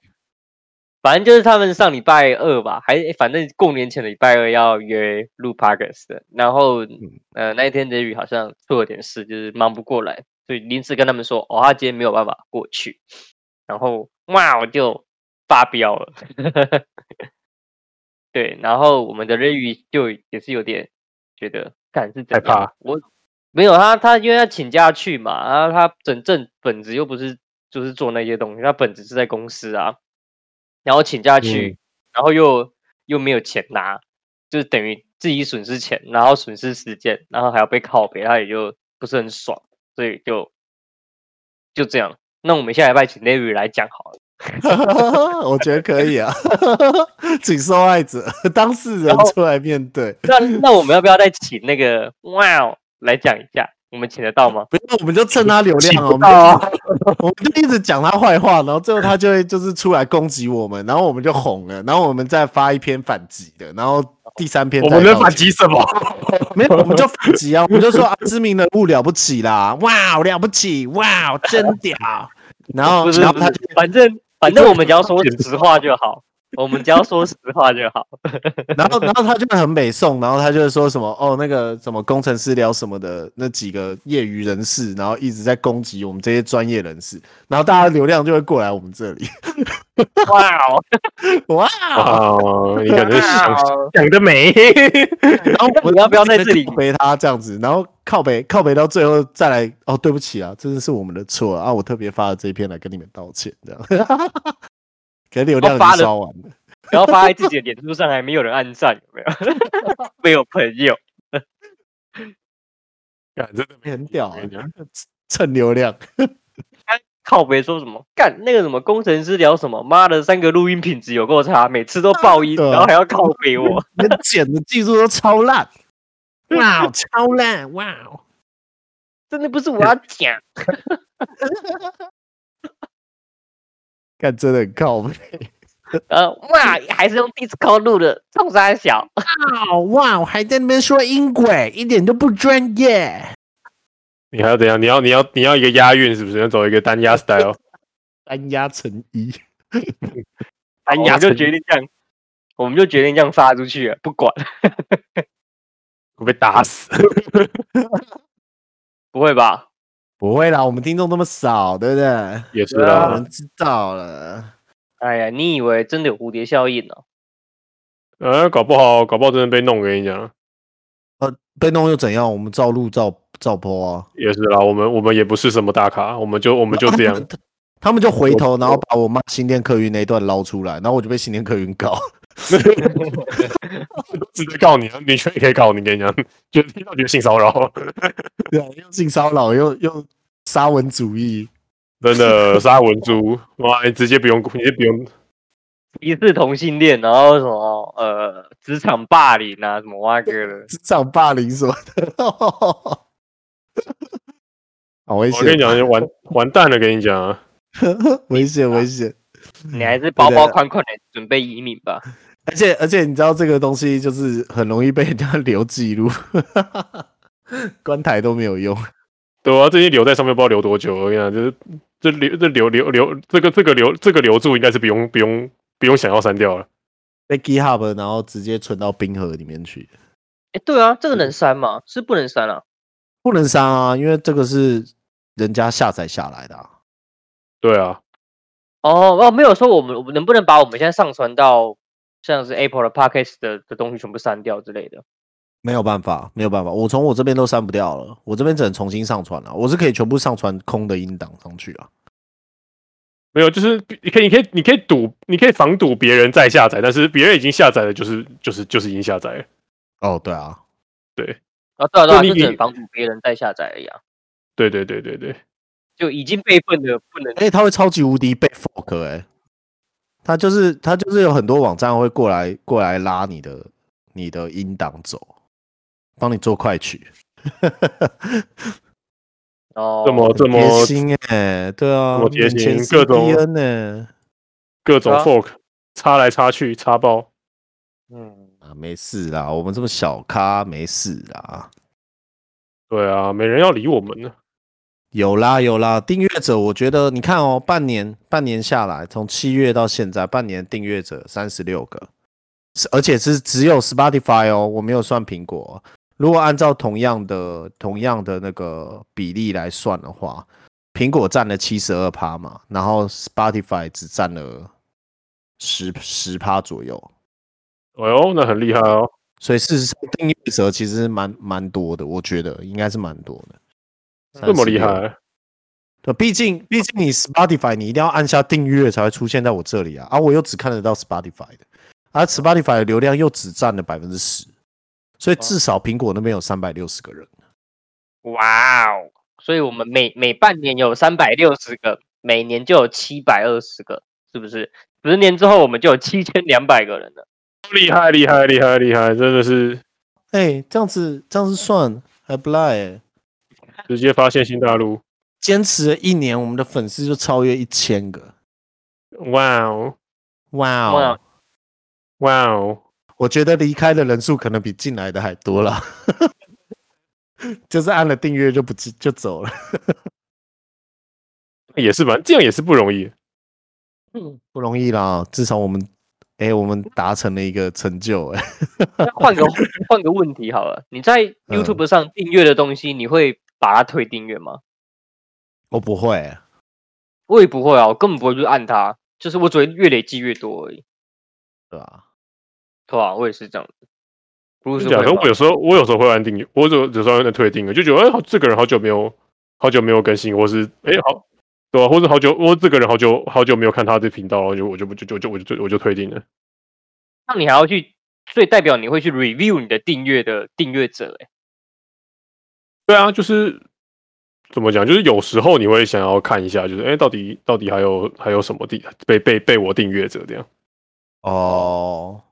反正就是他们上礼拜二吧，还反正过年前的礼拜二要约录 Podcast 的，然后呃那一天 Larry 好像出了点事，就是忙不过来，所以临时跟他们说，哦他今天没有办法过去，然后哇我就发飙了，<laughs> 对，然后我们的 Larry 就也是有点觉得，干是？害怕。我没有他他因为他请假去嘛，然后他真正本职又不是就是做那些东西，他本职是在公司啊。然后请假去，嗯、然后又又没有钱拿，就是等于自己损失钱，然后损失时间，然后还要被靠北，他也就不是很爽，所以就就这样。那我们下礼拜请 Larry 来讲好了，<laughs> 我觉得可以啊，<laughs> 请受害者当事人出来面对。那那我们要不要再请那个 Wow 来讲一下？我们请得到吗？不用，我们就蹭他流量啊！我们就我们就一直讲他坏话，然后最后他就会就是出来攻击我们，然后我们就红了，然后我们再发一篇反击的，然后第三篇我们能反击什么？<laughs> 没有，我们就反击啊！我们就说啊，知名人物了不起啦！哇，了不起！哇，真屌！然后然后他就反正反正我们只要说实话就好。我们只要说实话就好。<laughs> 然后，然后他就很美颂，然后他就说什么哦，那个什么工程师聊什么的那几个业余人士，然后一直在攻击我们这些专业人士，然后大家流量就会过来我们这里。哇哦，哇哦，你感觉想讲的美。然后 <laughs> 我要不要在这里回他这样子？然后靠北靠北到最后再来哦，对不起啊，真的是我们的错啊，我特别发了这一篇来跟你们道歉，这样。给流量发烧完了，<laughs> 然后发在自己的脸书上，还没有人按赞，有没有？<laughs> 没有朋友，<laughs> 干真的很屌，啊蹭流量。靠别说什么？干那个什么工程师聊什么？妈的，三个录音品质有够差，每次都爆音，然后还要靠北我，连剪的技术都超烂。哇，超烂！哇，真的不是我要讲。看，真的很靠北。呃，哇，还是用 Discord 录的，冲三小。<laughs> 哇，我还在那边说音轨，一点都不专业。你还要怎样？你要你要你要一个押韵，是不是？要走一个单押 style，<laughs> <laughs> 单押成一，单押就决定这样，我们就决定这样发出去，不管。会被打死？不会吧？不会啦，我们听众那么少，对不对？也是啦，我们知道了。哎呀，你以为真的有蝴蝶效应呢？呃，搞不好，搞不好真的被弄。我跟你讲，呃，被弄又怎样？我们照录照照播啊。也是啦，我们我们也不是什么大咖，我们就我们就这样。他，他们就回头，然后把我骂新店客运那一段捞出来，然后我就被新店客运告。<laughs> 直接告你啊！你确实可以告你，跟你讲，觉得听到觉得性骚扰，<laughs> 对啊，又性骚扰，又又沙文主义，真的沙文猪，哇！你直接不用，直接不用，疑似同性恋，然后什么呃，职场霸凌啊，什么哇哥的，职场霸凌什么的，好危险！我跟你讲，完完蛋了，跟你讲，<laughs> 危险危险，你还是包包款款的准备移民吧。而且而且，你知道这个东西就是很容易被人家留记录，关台都没有用。对啊，这些留在上面不知道留多久。我跟你讲，就是这留这留留留这个这个留这个留住，应该是不用不用不用想要删掉了。被 GitHub 然后直接存到冰河里面去。哎，对啊，这个能删吗？是不能删啊？不能删啊，因为这个是人家下载下来的啊。对啊。哦哦，没有说我们我们能不能把我们现在上传到。像是 Apple 的 Podcast 的的东西全部删掉之类的，没有办法，没有办法，我从我这边都删不掉了，我这边只能重新上传了。我是可以全部上传空的音档上去啊。没有，就是你可以，你可以，你可以堵，你可以防堵别人再下载，但是别人已经下载了，就是就是就是已经下载了。哦，对啊，对啊，对啊，对啊，就只能防堵别人再下载而已啊。对对对对对，就已经备份的不能，哎，他会超级无敌被 fork 哎。他就是他就是有很多网站会过来过来拉你的你的音档走，帮你做快取。哦，<laughs> 这么这么贴心哎，对啊，贴心各种呢，各种 fork 插来插去插爆。嗯啊，没事啦，我们这么小咖没事啦。对啊，没人要理我们呢。有啦有啦，订阅者我觉得你看哦，半年半年下来，从七月到现在，半年订阅者三十六个，而且是只有 Spotify 哦，我没有算苹果。如果按照同样的同样的那个比例来算的话，苹果占了七十二趴嘛，然后 Spotify 只占了十十趴左右。哎呦，那很厉害哦！所以事实上订阅者其实蛮蛮多的，我觉得应该是蛮多的。这么厉害？对，毕竟毕竟你 Spotify 你一定要按下订阅才会出现在我这里啊，啊，我又只看得到 Spotify 的，而 Spotify 的流量又只占了百分之十，所以至少苹果那边有三百六十个人。哇哦！所以我们每每半年有三百六十个，每年就有七百二十个，是不是？十年之后我们就有七千两百个人了。厉害厉害厉害厉害！真的是，哎、欸，这样子这样子算还不赖哎。直接发现新大陆。坚持了一年，我们的粉丝就超越一千个。哇哦，哇哦，哇哦！我觉得离开的人数可能比进来的还多了。<laughs> 就是按了订阅就不就走了。也是吧，这样也是不容易。嗯，不容易啦，至少我们，哎、欸，我们达成了一个成就。哎，换个换个问题好了，你在 YouTube 上订阅的东西，你会把它退订阅吗？我不会，我也不会啊，我根本不会去按它，就是我只会越累积越多而已，对吧？对啊？我也是这样子。不是假的，我有时候我有时候会按订阅，我有有时候在退订阅，就觉得哎、欸，这个人好久没有好久没有更新，或是哎、欸、好，对、啊？或者好久我这个人好久好久没有看他的频道了，就我就就就就我就我就退订了。那你还要去，所以代表你会去 review 你的订阅的订阅者哎？对啊，就是。怎么讲？就是有时候你会想要看一下，就是哎、欸，到底到底还有还有什么地被被被我订阅者这样？哦，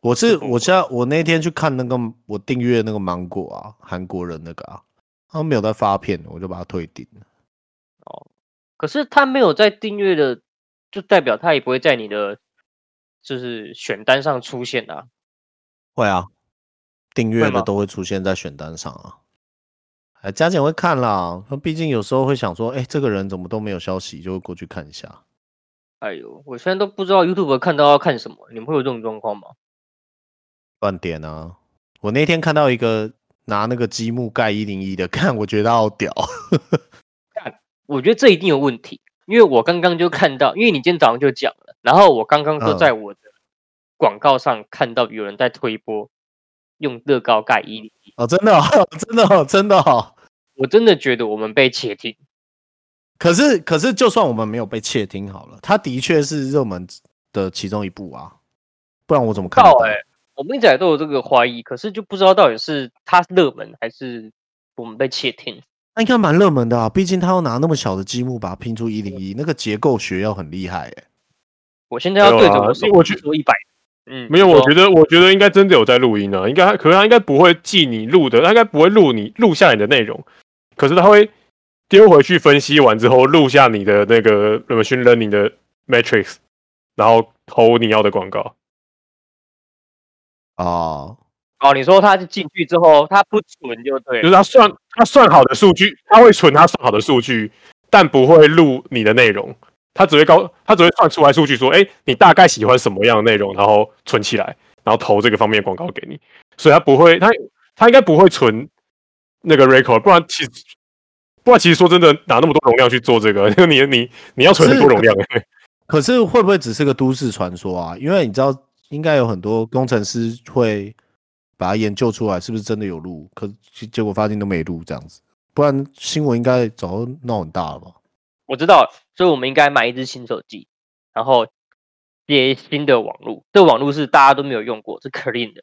我是我现在我那天去看那个我订阅那个芒果啊，韩国人那个啊，他没有在发片，我就把他退订了。哦，可是他没有在订阅的，就代表他也不会在你的就是选单上出现啊？会啊，订阅的都会出现在选单上啊。哎，加减会看啦。那毕竟有时候会想说，哎、欸，这个人怎么都没有消息，就会过去看一下。哎呦，我现在都不知道 YouTube 看到要看什么，你们会有这种状况吗？乱点啊！我那天看到一个拿那个积木盖一零一的，<laughs> 看我觉得好屌。<laughs> 看，我觉得这一定有问题，因为我刚刚就看到，因为你今天早上就讲了，然后我刚刚就在我的广告上看到有人在推播用乐高盖一零。哦，真的、<laughs> 哦，真的、哦，真的、哦，我真的觉得我们被窃听。可是，可是，就算我们没有被窃听好了，它的确是热门的其中一部啊，不然我怎么看到？哎、欸，我们一直以来都有这个怀疑，可是就不知道到底是它热门还是我们被窃听。那应该蛮热门的啊，毕竟他要拿那么小的积木把它拼出一零一，那个结构学要很厉害哎、欸。我现在要对着我手，我去说一百。嗯，没有，我觉得，我觉得应该真的有在录音啊，应该，可是他应该不会记你录的，他应该不会录你录下你的内容，可是他会丢回去分析完之后录下你的那个 machine learning 的 matrix，然后投你要的广告。哦哦，你说他进去之后他不存就对，就是他算他算好的数据，他会存他算好的数据，但不会录你的内容。他只会高，他只会算出来数据，说：“哎、欸，你大概喜欢什么样的内容，然后存起来，然后投这个方面广告给你。”所以，他不会，他他应该不会存那个 record，不然其实，不然其实说真的，拿那么多容量去做这个，<laughs> 你你你要存很多容量。可是会不会只是个都市传说啊？因为你知道，应该有很多工程师会把它研究出来，是不是真的有录？可结果发现都没录这样子，不然新闻应该早就闹很大了吧？我知道，所以我们应该买一支新手机，然后接新的网络。这个网络是大家都没有用过，是 clean 的。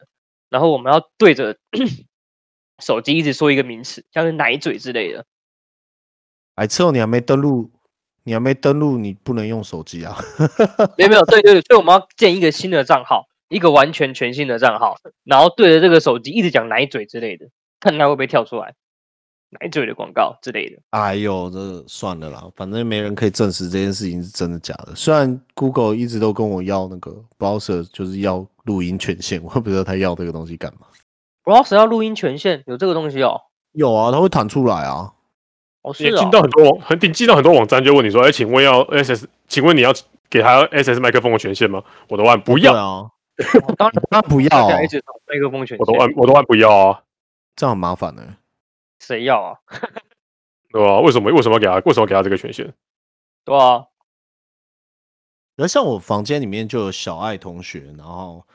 然后我们要对着 <coughs> 手机一直说一个名词，像是奶嘴之类的。哎，之后你还没登录，你还没登录，你不能用手机啊？<laughs> 没有没有，对对对，所以我们要建一个新的账号，一个完全全新的账号，然后对着这个手机一直讲奶嘴之类的，看它会不会跳出来。奶嘴的广告之类的，哎呦，这算了啦，反正没人可以证实这件事情是真的假的。虽然 Google 一直都跟我要那个 Browser，就是要录音权限，我不知道他要这个东西干嘛。Browser 要录音权限，有这个东西哦？有啊，它会弹出来啊。哦，是啊。进到很多网，很进到很多网站就问你说，哎，请问要 SS？请问你要给他 SS 麦克风的权限吗？我都按不 <laughs> 要啊。当然他不要麦克风权限，我都按我都按不要啊，这样很麻烦呢。谁要啊？<laughs> 对啊，为什么为什么要给他？为什么要给他这个权限？对啊。而像我房间里面就有小爱同学，然后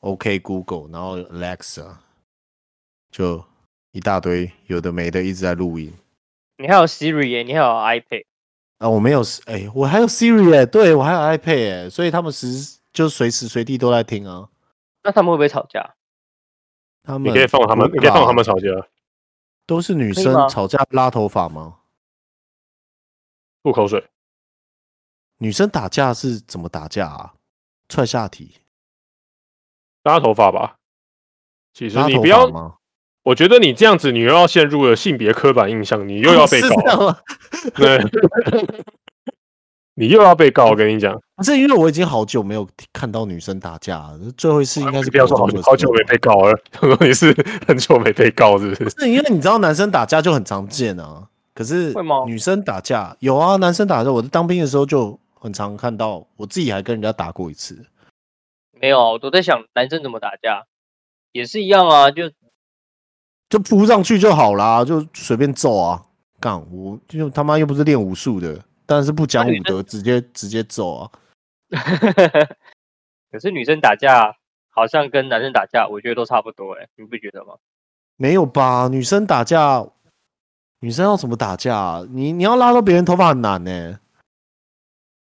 OK Google，然后 Alexa，就一大堆有的没的一直在录音。你还有 Siri 耶，你还有 iPad 啊？我没有，哎、欸，我还有 Siri 耶，对我还有 iPad 耶，所以他们时就随时随地都在听啊。那他们会不会吵架？他们你可以放他们，你可以放他们吵架。都是女生吵架拉头发吗？吐口水。女生打架是怎么打架啊？踹下体？拉头发吧。其实你不要，我觉得你这样子，你又要陷入了性别刻板印象，你又要被告。对，<laughs> 你又要被告。我跟你讲，不是因为我已经好久没有看到女生打架了，最后一次应该是不要说好久好久没被告了，<laughs> 你是很久没被告，是不是？是因为你知道男生打架就很常见啊，可是女生打架有啊，男生打架，我在当兵的时候就很常看到，我自己还跟人家打过一次。没有，我都在想男生怎么打架，也是一样啊，就。就扑上去就好啦，就随便揍啊！干我就他妈又不是练武术的，但是不讲武德，直接直接揍啊！<laughs> 可是女生打架好像跟男生打架，我觉得都差不多哎，你不觉得吗？没有吧？女生打架，女生要怎么打架？你你要拉到别人头发很难呢，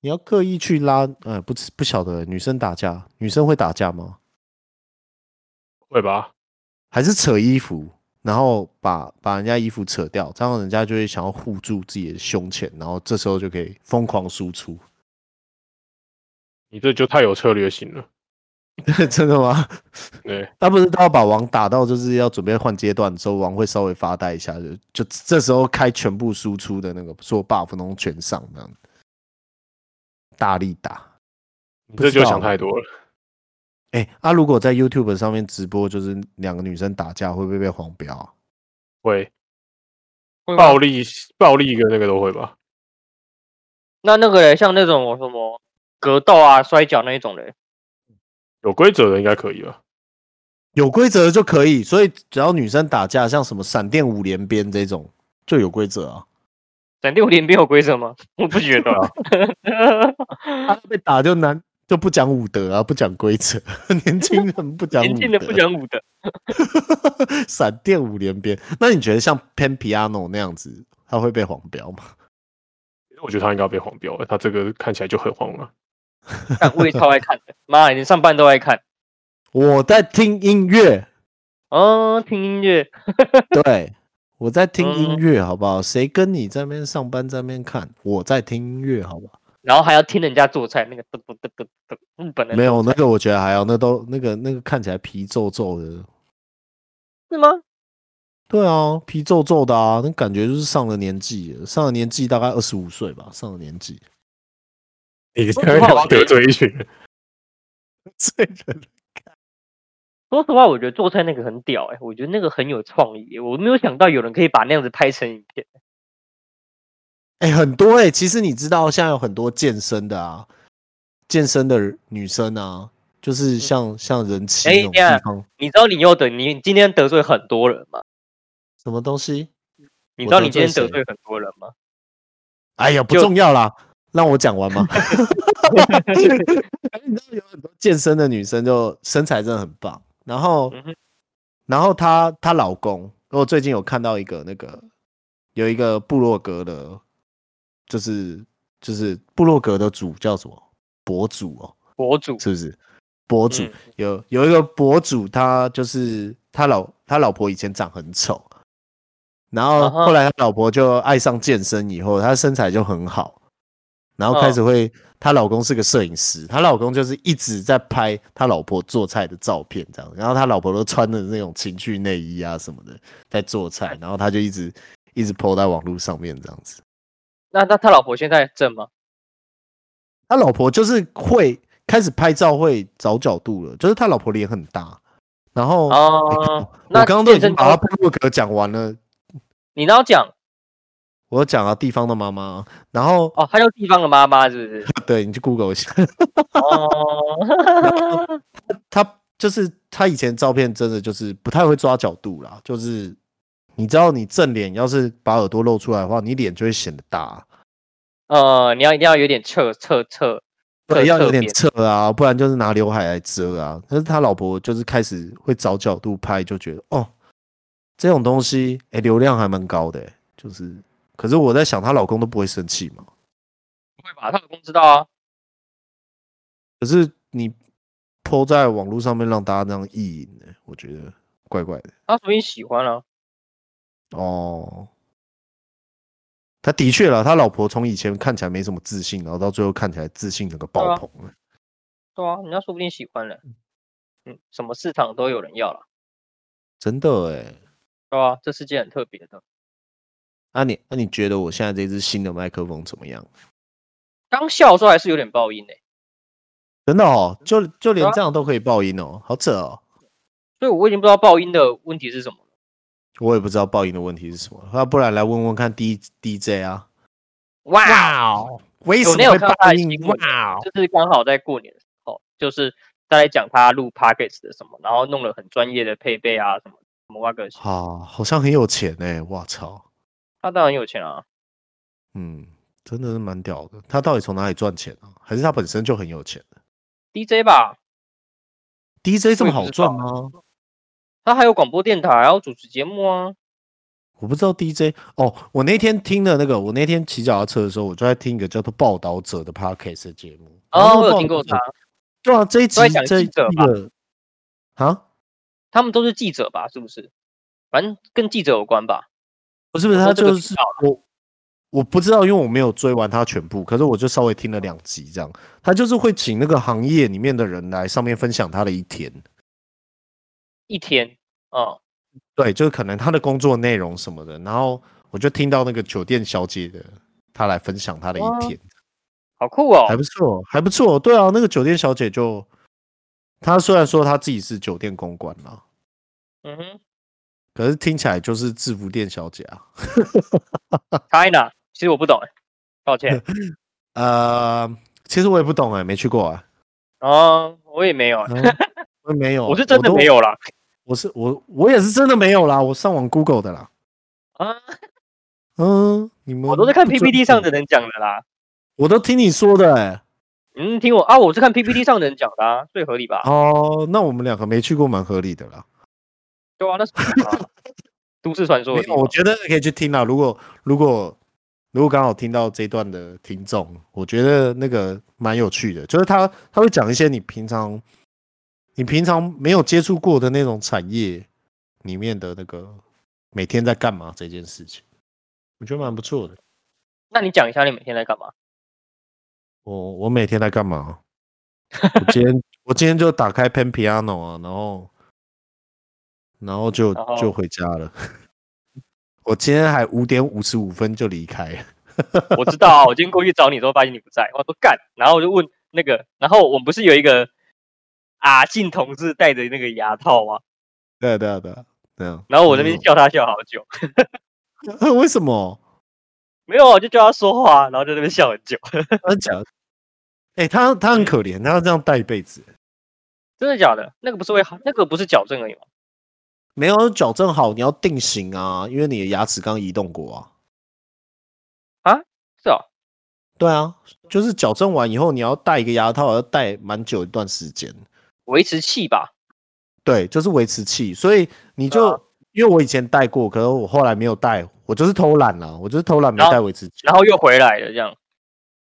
你要刻意去拉，呃，不不晓得女生打架，女生会打架吗？会吧？还是扯衣服？然后把把人家衣服扯掉，这样人家就会想要护住自己的胸前，然后这时候就可以疯狂输出。你这就太有策略性了，<laughs> 真的吗？对，<laughs> 他不是他要把王打到就是要准备换阶段的时候，王会稍微发呆一下，就就这时候开全部输出的那个做 buff 能全上这样，大力打，你这就想太多了。哎、欸，啊，如果在 YouTube 上面直播，就是两个女生打架，会不会被黄标啊？会，暴力暴力跟那个都会吧？那那个嘞，像那种什么格斗啊、摔跤那一种嘞，有规则的应该可以吧？有规则的就可以，所以只要女生打架，像什么闪电五连鞭这种就有规则啊。闪电五连鞭有规则吗？<laughs> 我不觉得啊，<laughs> <laughs> 他被打就难。就不讲武德啊，不讲规则，<laughs> 年轻人不讲，年轻人不讲武德，<laughs> 闪电五连鞭。那你觉得像 Pan Piano 那样子，他会被黄标吗？我觉得他应该要被黄标，他这个看起来就很黄了。我也超爱看的，<laughs> 妈，你上班都爱看。我在听音乐，哦，听音乐，对，我在听音乐，好不好？谁跟你在那边上班，在那边看？我在听音乐，好不好？然后还要听人家做菜，那个噔噔噔噔噔，日本人没有那个，我觉得还好那都那个那个看起来皮皱皱的，是吗？对啊，皮皱皱的啊，那感觉就是上了年纪，上了年纪大概二十五岁吧，上了年纪。你这样得罪一群人，罪人。说实话，我觉得做菜那个很屌哎、欸，我觉得那个很有创意，我没有想到有人可以把那样子拍成影片。哎、欸，很多哎、欸，其实你知道，现在有很多健身的啊，健身的女生啊，就是像、嗯、像人气那种地方。你知道你又得你今天得罪很多人吗？什么东西？你知道你今天得罪很多人吗？哎呀，不重要啦，让我讲完嘛。<laughs> <laughs> 你知道有很多健身的女生就身材真的很棒，然后，嗯、然后她她老公，我最近有看到一个那个有一个部落格的。就是就是部落格的主叫什么博主哦，博主是不是？博主有有一个博主，他就是他老他老婆以前长很丑，然后后来他老婆就爱上健身以后，他身材就很好，然后开始会，她老公是个摄影师，她老公就是一直在拍他老婆做菜的照片这样，然后他老婆都穿的那种情趣内衣啊什么的在做菜，然后他就一直一直 po 在网络上面这样子。那那他老婆现在正吗？他老婆就是会开始拍照，会找角度了。就是他老婆脸很大，然后哦，欸、我刚刚都已经把他部落格讲完了。你然后讲，<laughs> 我讲啊，地方的妈妈，然后哦，他叫地方的妈妈是不是？<laughs> 对，你去 Google 一下。<laughs> 哦，他就是他以前照片真的就是不太会抓角度啦，就是。你知道，你正脸要是把耳朵露出来的话，你脸就会显得大。呃，你要一定要有点侧侧侧，对，要有点侧啊，不然就是拿刘海来遮啊。但是他老婆就是开始会找角度拍，就觉得哦，这种东西哎、欸，流量还蛮高的、欸。就是，可是我在想，她老公都不会生气吗？不会吧，她老公知道啊。可是你 po 在网络上面让大家这样意淫呢，我觉得怪怪的。他说你喜欢啊。哦，他的确了，他老婆从以前看起来没什么自信，然后到最后看起来自信整个爆棚了。对啊，人家说不定喜欢了。嗯，什么市场都有人要了。真的哎，对啊，这是件很特别的。那、啊、你那、啊、你觉得我现在这支新的麦克风怎么样？刚笑的时候还是有点爆音哎、欸，真的哦，就就连这样都可以爆音哦，好扯哦。所以我已经不知道爆音的问题是什么。我也不知道报应的问题是什么，那不然来问问看 D D J 啊。哇哦，为什么会报应？哇，就是刚好在过年的时候，就是他在讲他录 p o c k e t 的什么，然后弄了很专业的配备啊什么什么哇个。好，好像很有钱哎、欸，我操！他当然有钱啊，嗯，真的是蛮屌的。他到底从哪里赚钱啊？还是他本身就很有钱？DJ 吧，DJ 这么好赚吗？他还有广播电台，还有主持节目啊。我不知道 DJ 哦，我那天听的那个，我那天骑脚踏车的时候，我就在听一个叫做《报道者》的 Podcast 的节目。哦，我有听过他。对啊，这一集这一个啊，他们都是记者吧？是不是？反正跟记者有关吧。不是不是，他就是我，我不知道，因为我没有追完他全部，可是我就稍微听了两集，这样。他就是会请那个行业里面的人来上面分享他的一天，一天，哦，对，就是可能他的工作内容什么的，然后我就听到那个酒店小姐的，她来分享她的一天，好酷哦，还不错，还不错，对啊，那个酒店小姐就，她虽然说她自己是酒店公关嘛，嗯哼。可是听起来就是制服店小姐啊，China，其实我不懂哎，抱歉。<laughs> 呃，其实我也不懂哎，没去过啊。哦，我也没有，没有，我是真的没有啦。<laughs> 我是我我也是真的没有啦，我上网 Google 的啦。啊，嗯，你们我都是看 PPT 上的人讲的啦。我都听你说的哎。嗯，听我啊，我是看 PPT 上的人讲的啊，最合理吧？哦，那我们两个没去过，蛮合理的啦。对啊，那是都市传说。我觉得可以去听啦。如果如果如果刚好听到这段的听众，我觉得那个蛮有趣的，就是他他会讲一些你平常你平常没有接触过的那种产业里面的那个每天在干嘛这件事情，我觉得蛮不错的。那你讲一下你每天在干嘛？我我每天在干嘛？我今天 <laughs> 我今天就打开 Pen Piano 啊，然后。然后就就回家了。<laughs> 我今天还五点五十五分就离开了。我知道啊，我今天过去找你的时候发现你不在，我说干，然后我就问那个，然后我们不是有一个阿信同志戴着那个牙套吗？对对对对。然后我那边笑他笑好久。为什么？没有，我就叫他说话，然后在那边笑很久。真假？哎，他他很可怜，他要这样戴一辈子。真的假的？那个不是会好，那个不是矫正而已吗？没有矫正好，你要定型啊，因为你的牙齿刚移动过啊。啊，是啊，对啊，就是矫正完以后，你要戴一个牙套，要戴蛮久一段时间。维持器吧？对，就是维持器。所以你就、啊、因为我以前戴过，可是我后来没有戴，我就是偷懒了，我就是偷懒没戴维持器，然后又回来了，这样。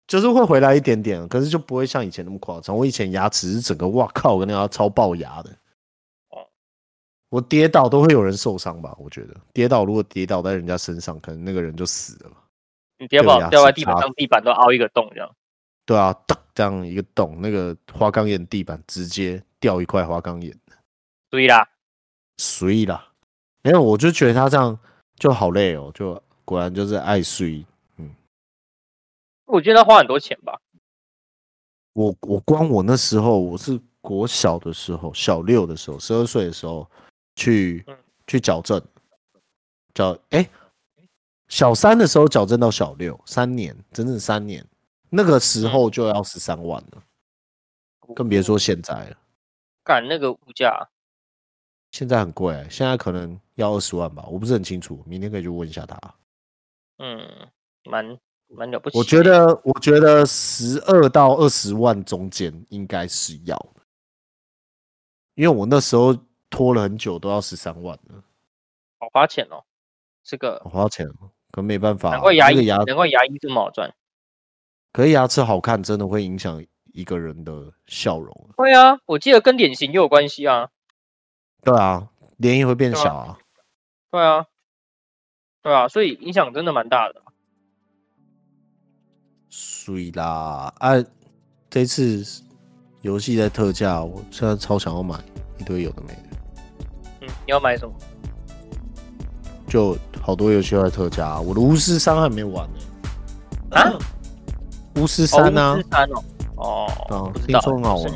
就是会回来一点点，可是就不会像以前那么夸张。我以前牙齿是整个，哇靠，我跟那个超爆牙的。我跌倒都会有人受伤吧？我觉得跌倒如果跌倒在人家身上，可能那个人就死了。你跌倒掉在地板上，地板都凹一个洞这样。对啊，这样一个洞，那个花岗岩地板直接掉一块花岗岩。对啦，所以啦，没有，我就觉得他这样就好累哦，就果然就是爱睡。嗯，我觉得他花很多钱吧。我我光我那时候我是国小的时候，小六的时候，十二岁的时候。去去矫正，矫哎、欸，小三的时候矫正到小六，三年，整整三年，那个时候就要十三万了，更别说现在了。干那个物价，现在很贵，现在可能要二十万吧，我不是很清楚，明天可以去问一下他。嗯，蛮蛮了不起。我觉得，我觉得十二到二十万中间应该是要，因为我那时候。拖了很久，都要十三万了，好花钱哦！这个好花钱，可没办法、啊。难怪牙医，牙难怪牙医这么好赚。可是牙齿好看，真的会影响一个人的笑容。会啊，我记得跟脸型也有关系啊。对啊，脸也会变小啊。对啊，对啊，所以影响真的蛮大的。所以啦，啊，这次游戏在特价，我现在超想要买一堆有的没的。嗯，你要买什么？就好多游戏在特价。我的巫师三还没玩呢。啊？巫师三呢？巫师三哦。哦。听说很好玩。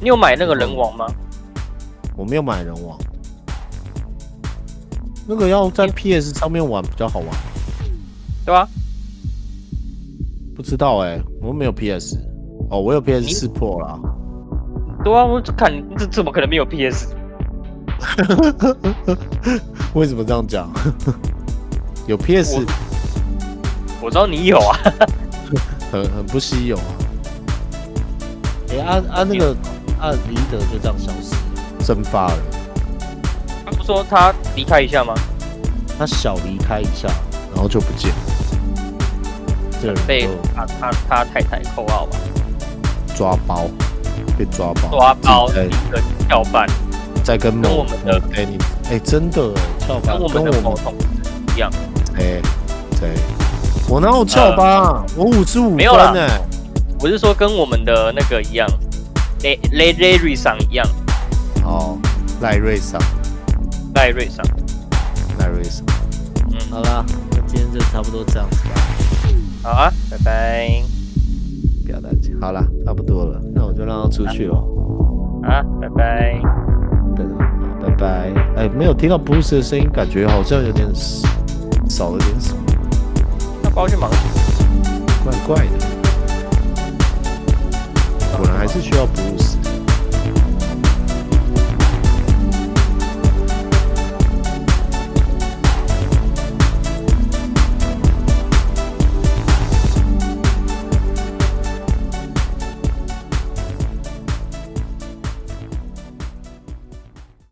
你有买那个人王吗？我没有买人王。那个要在 PS 上面玩比较好玩。对啊。不知道哎，我没有 PS。哦，我有 PS 四 Pro 啦。对啊，我看这怎么可能没有 PS？<laughs> 为什么这样讲？<laughs> 有 PS，我，我知道你有啊，很很不稀有啊。哎、欸，啊啊那个啊，李德就这样消失，蒸发了。他不说他离开一下吗？他小离开一下，然后就不见了。这被他他他太太扣号吧？抓包，被抓包，抓包，一个跳板。在跟某我们的哎你哎真的跟我们的某同事一样哎对，我哪有翘班啊？我五十五分呢。我是说跟我们的那个一样，雷雷雷瑞桑一样。哦，赖瑞桑，赖瑞桑，赖瑞桑。嗯，好啦，那今天就差不多这样子吧。好啊，拜拜。不要大家，好了，差不多了，那我就让他出去了。啊，拜拜。拜拜！哎，没有听到 Bruce 的声音，感觉好像有点少了点什么。他跑去忙，怪怪的。果然还是需要 Bruce。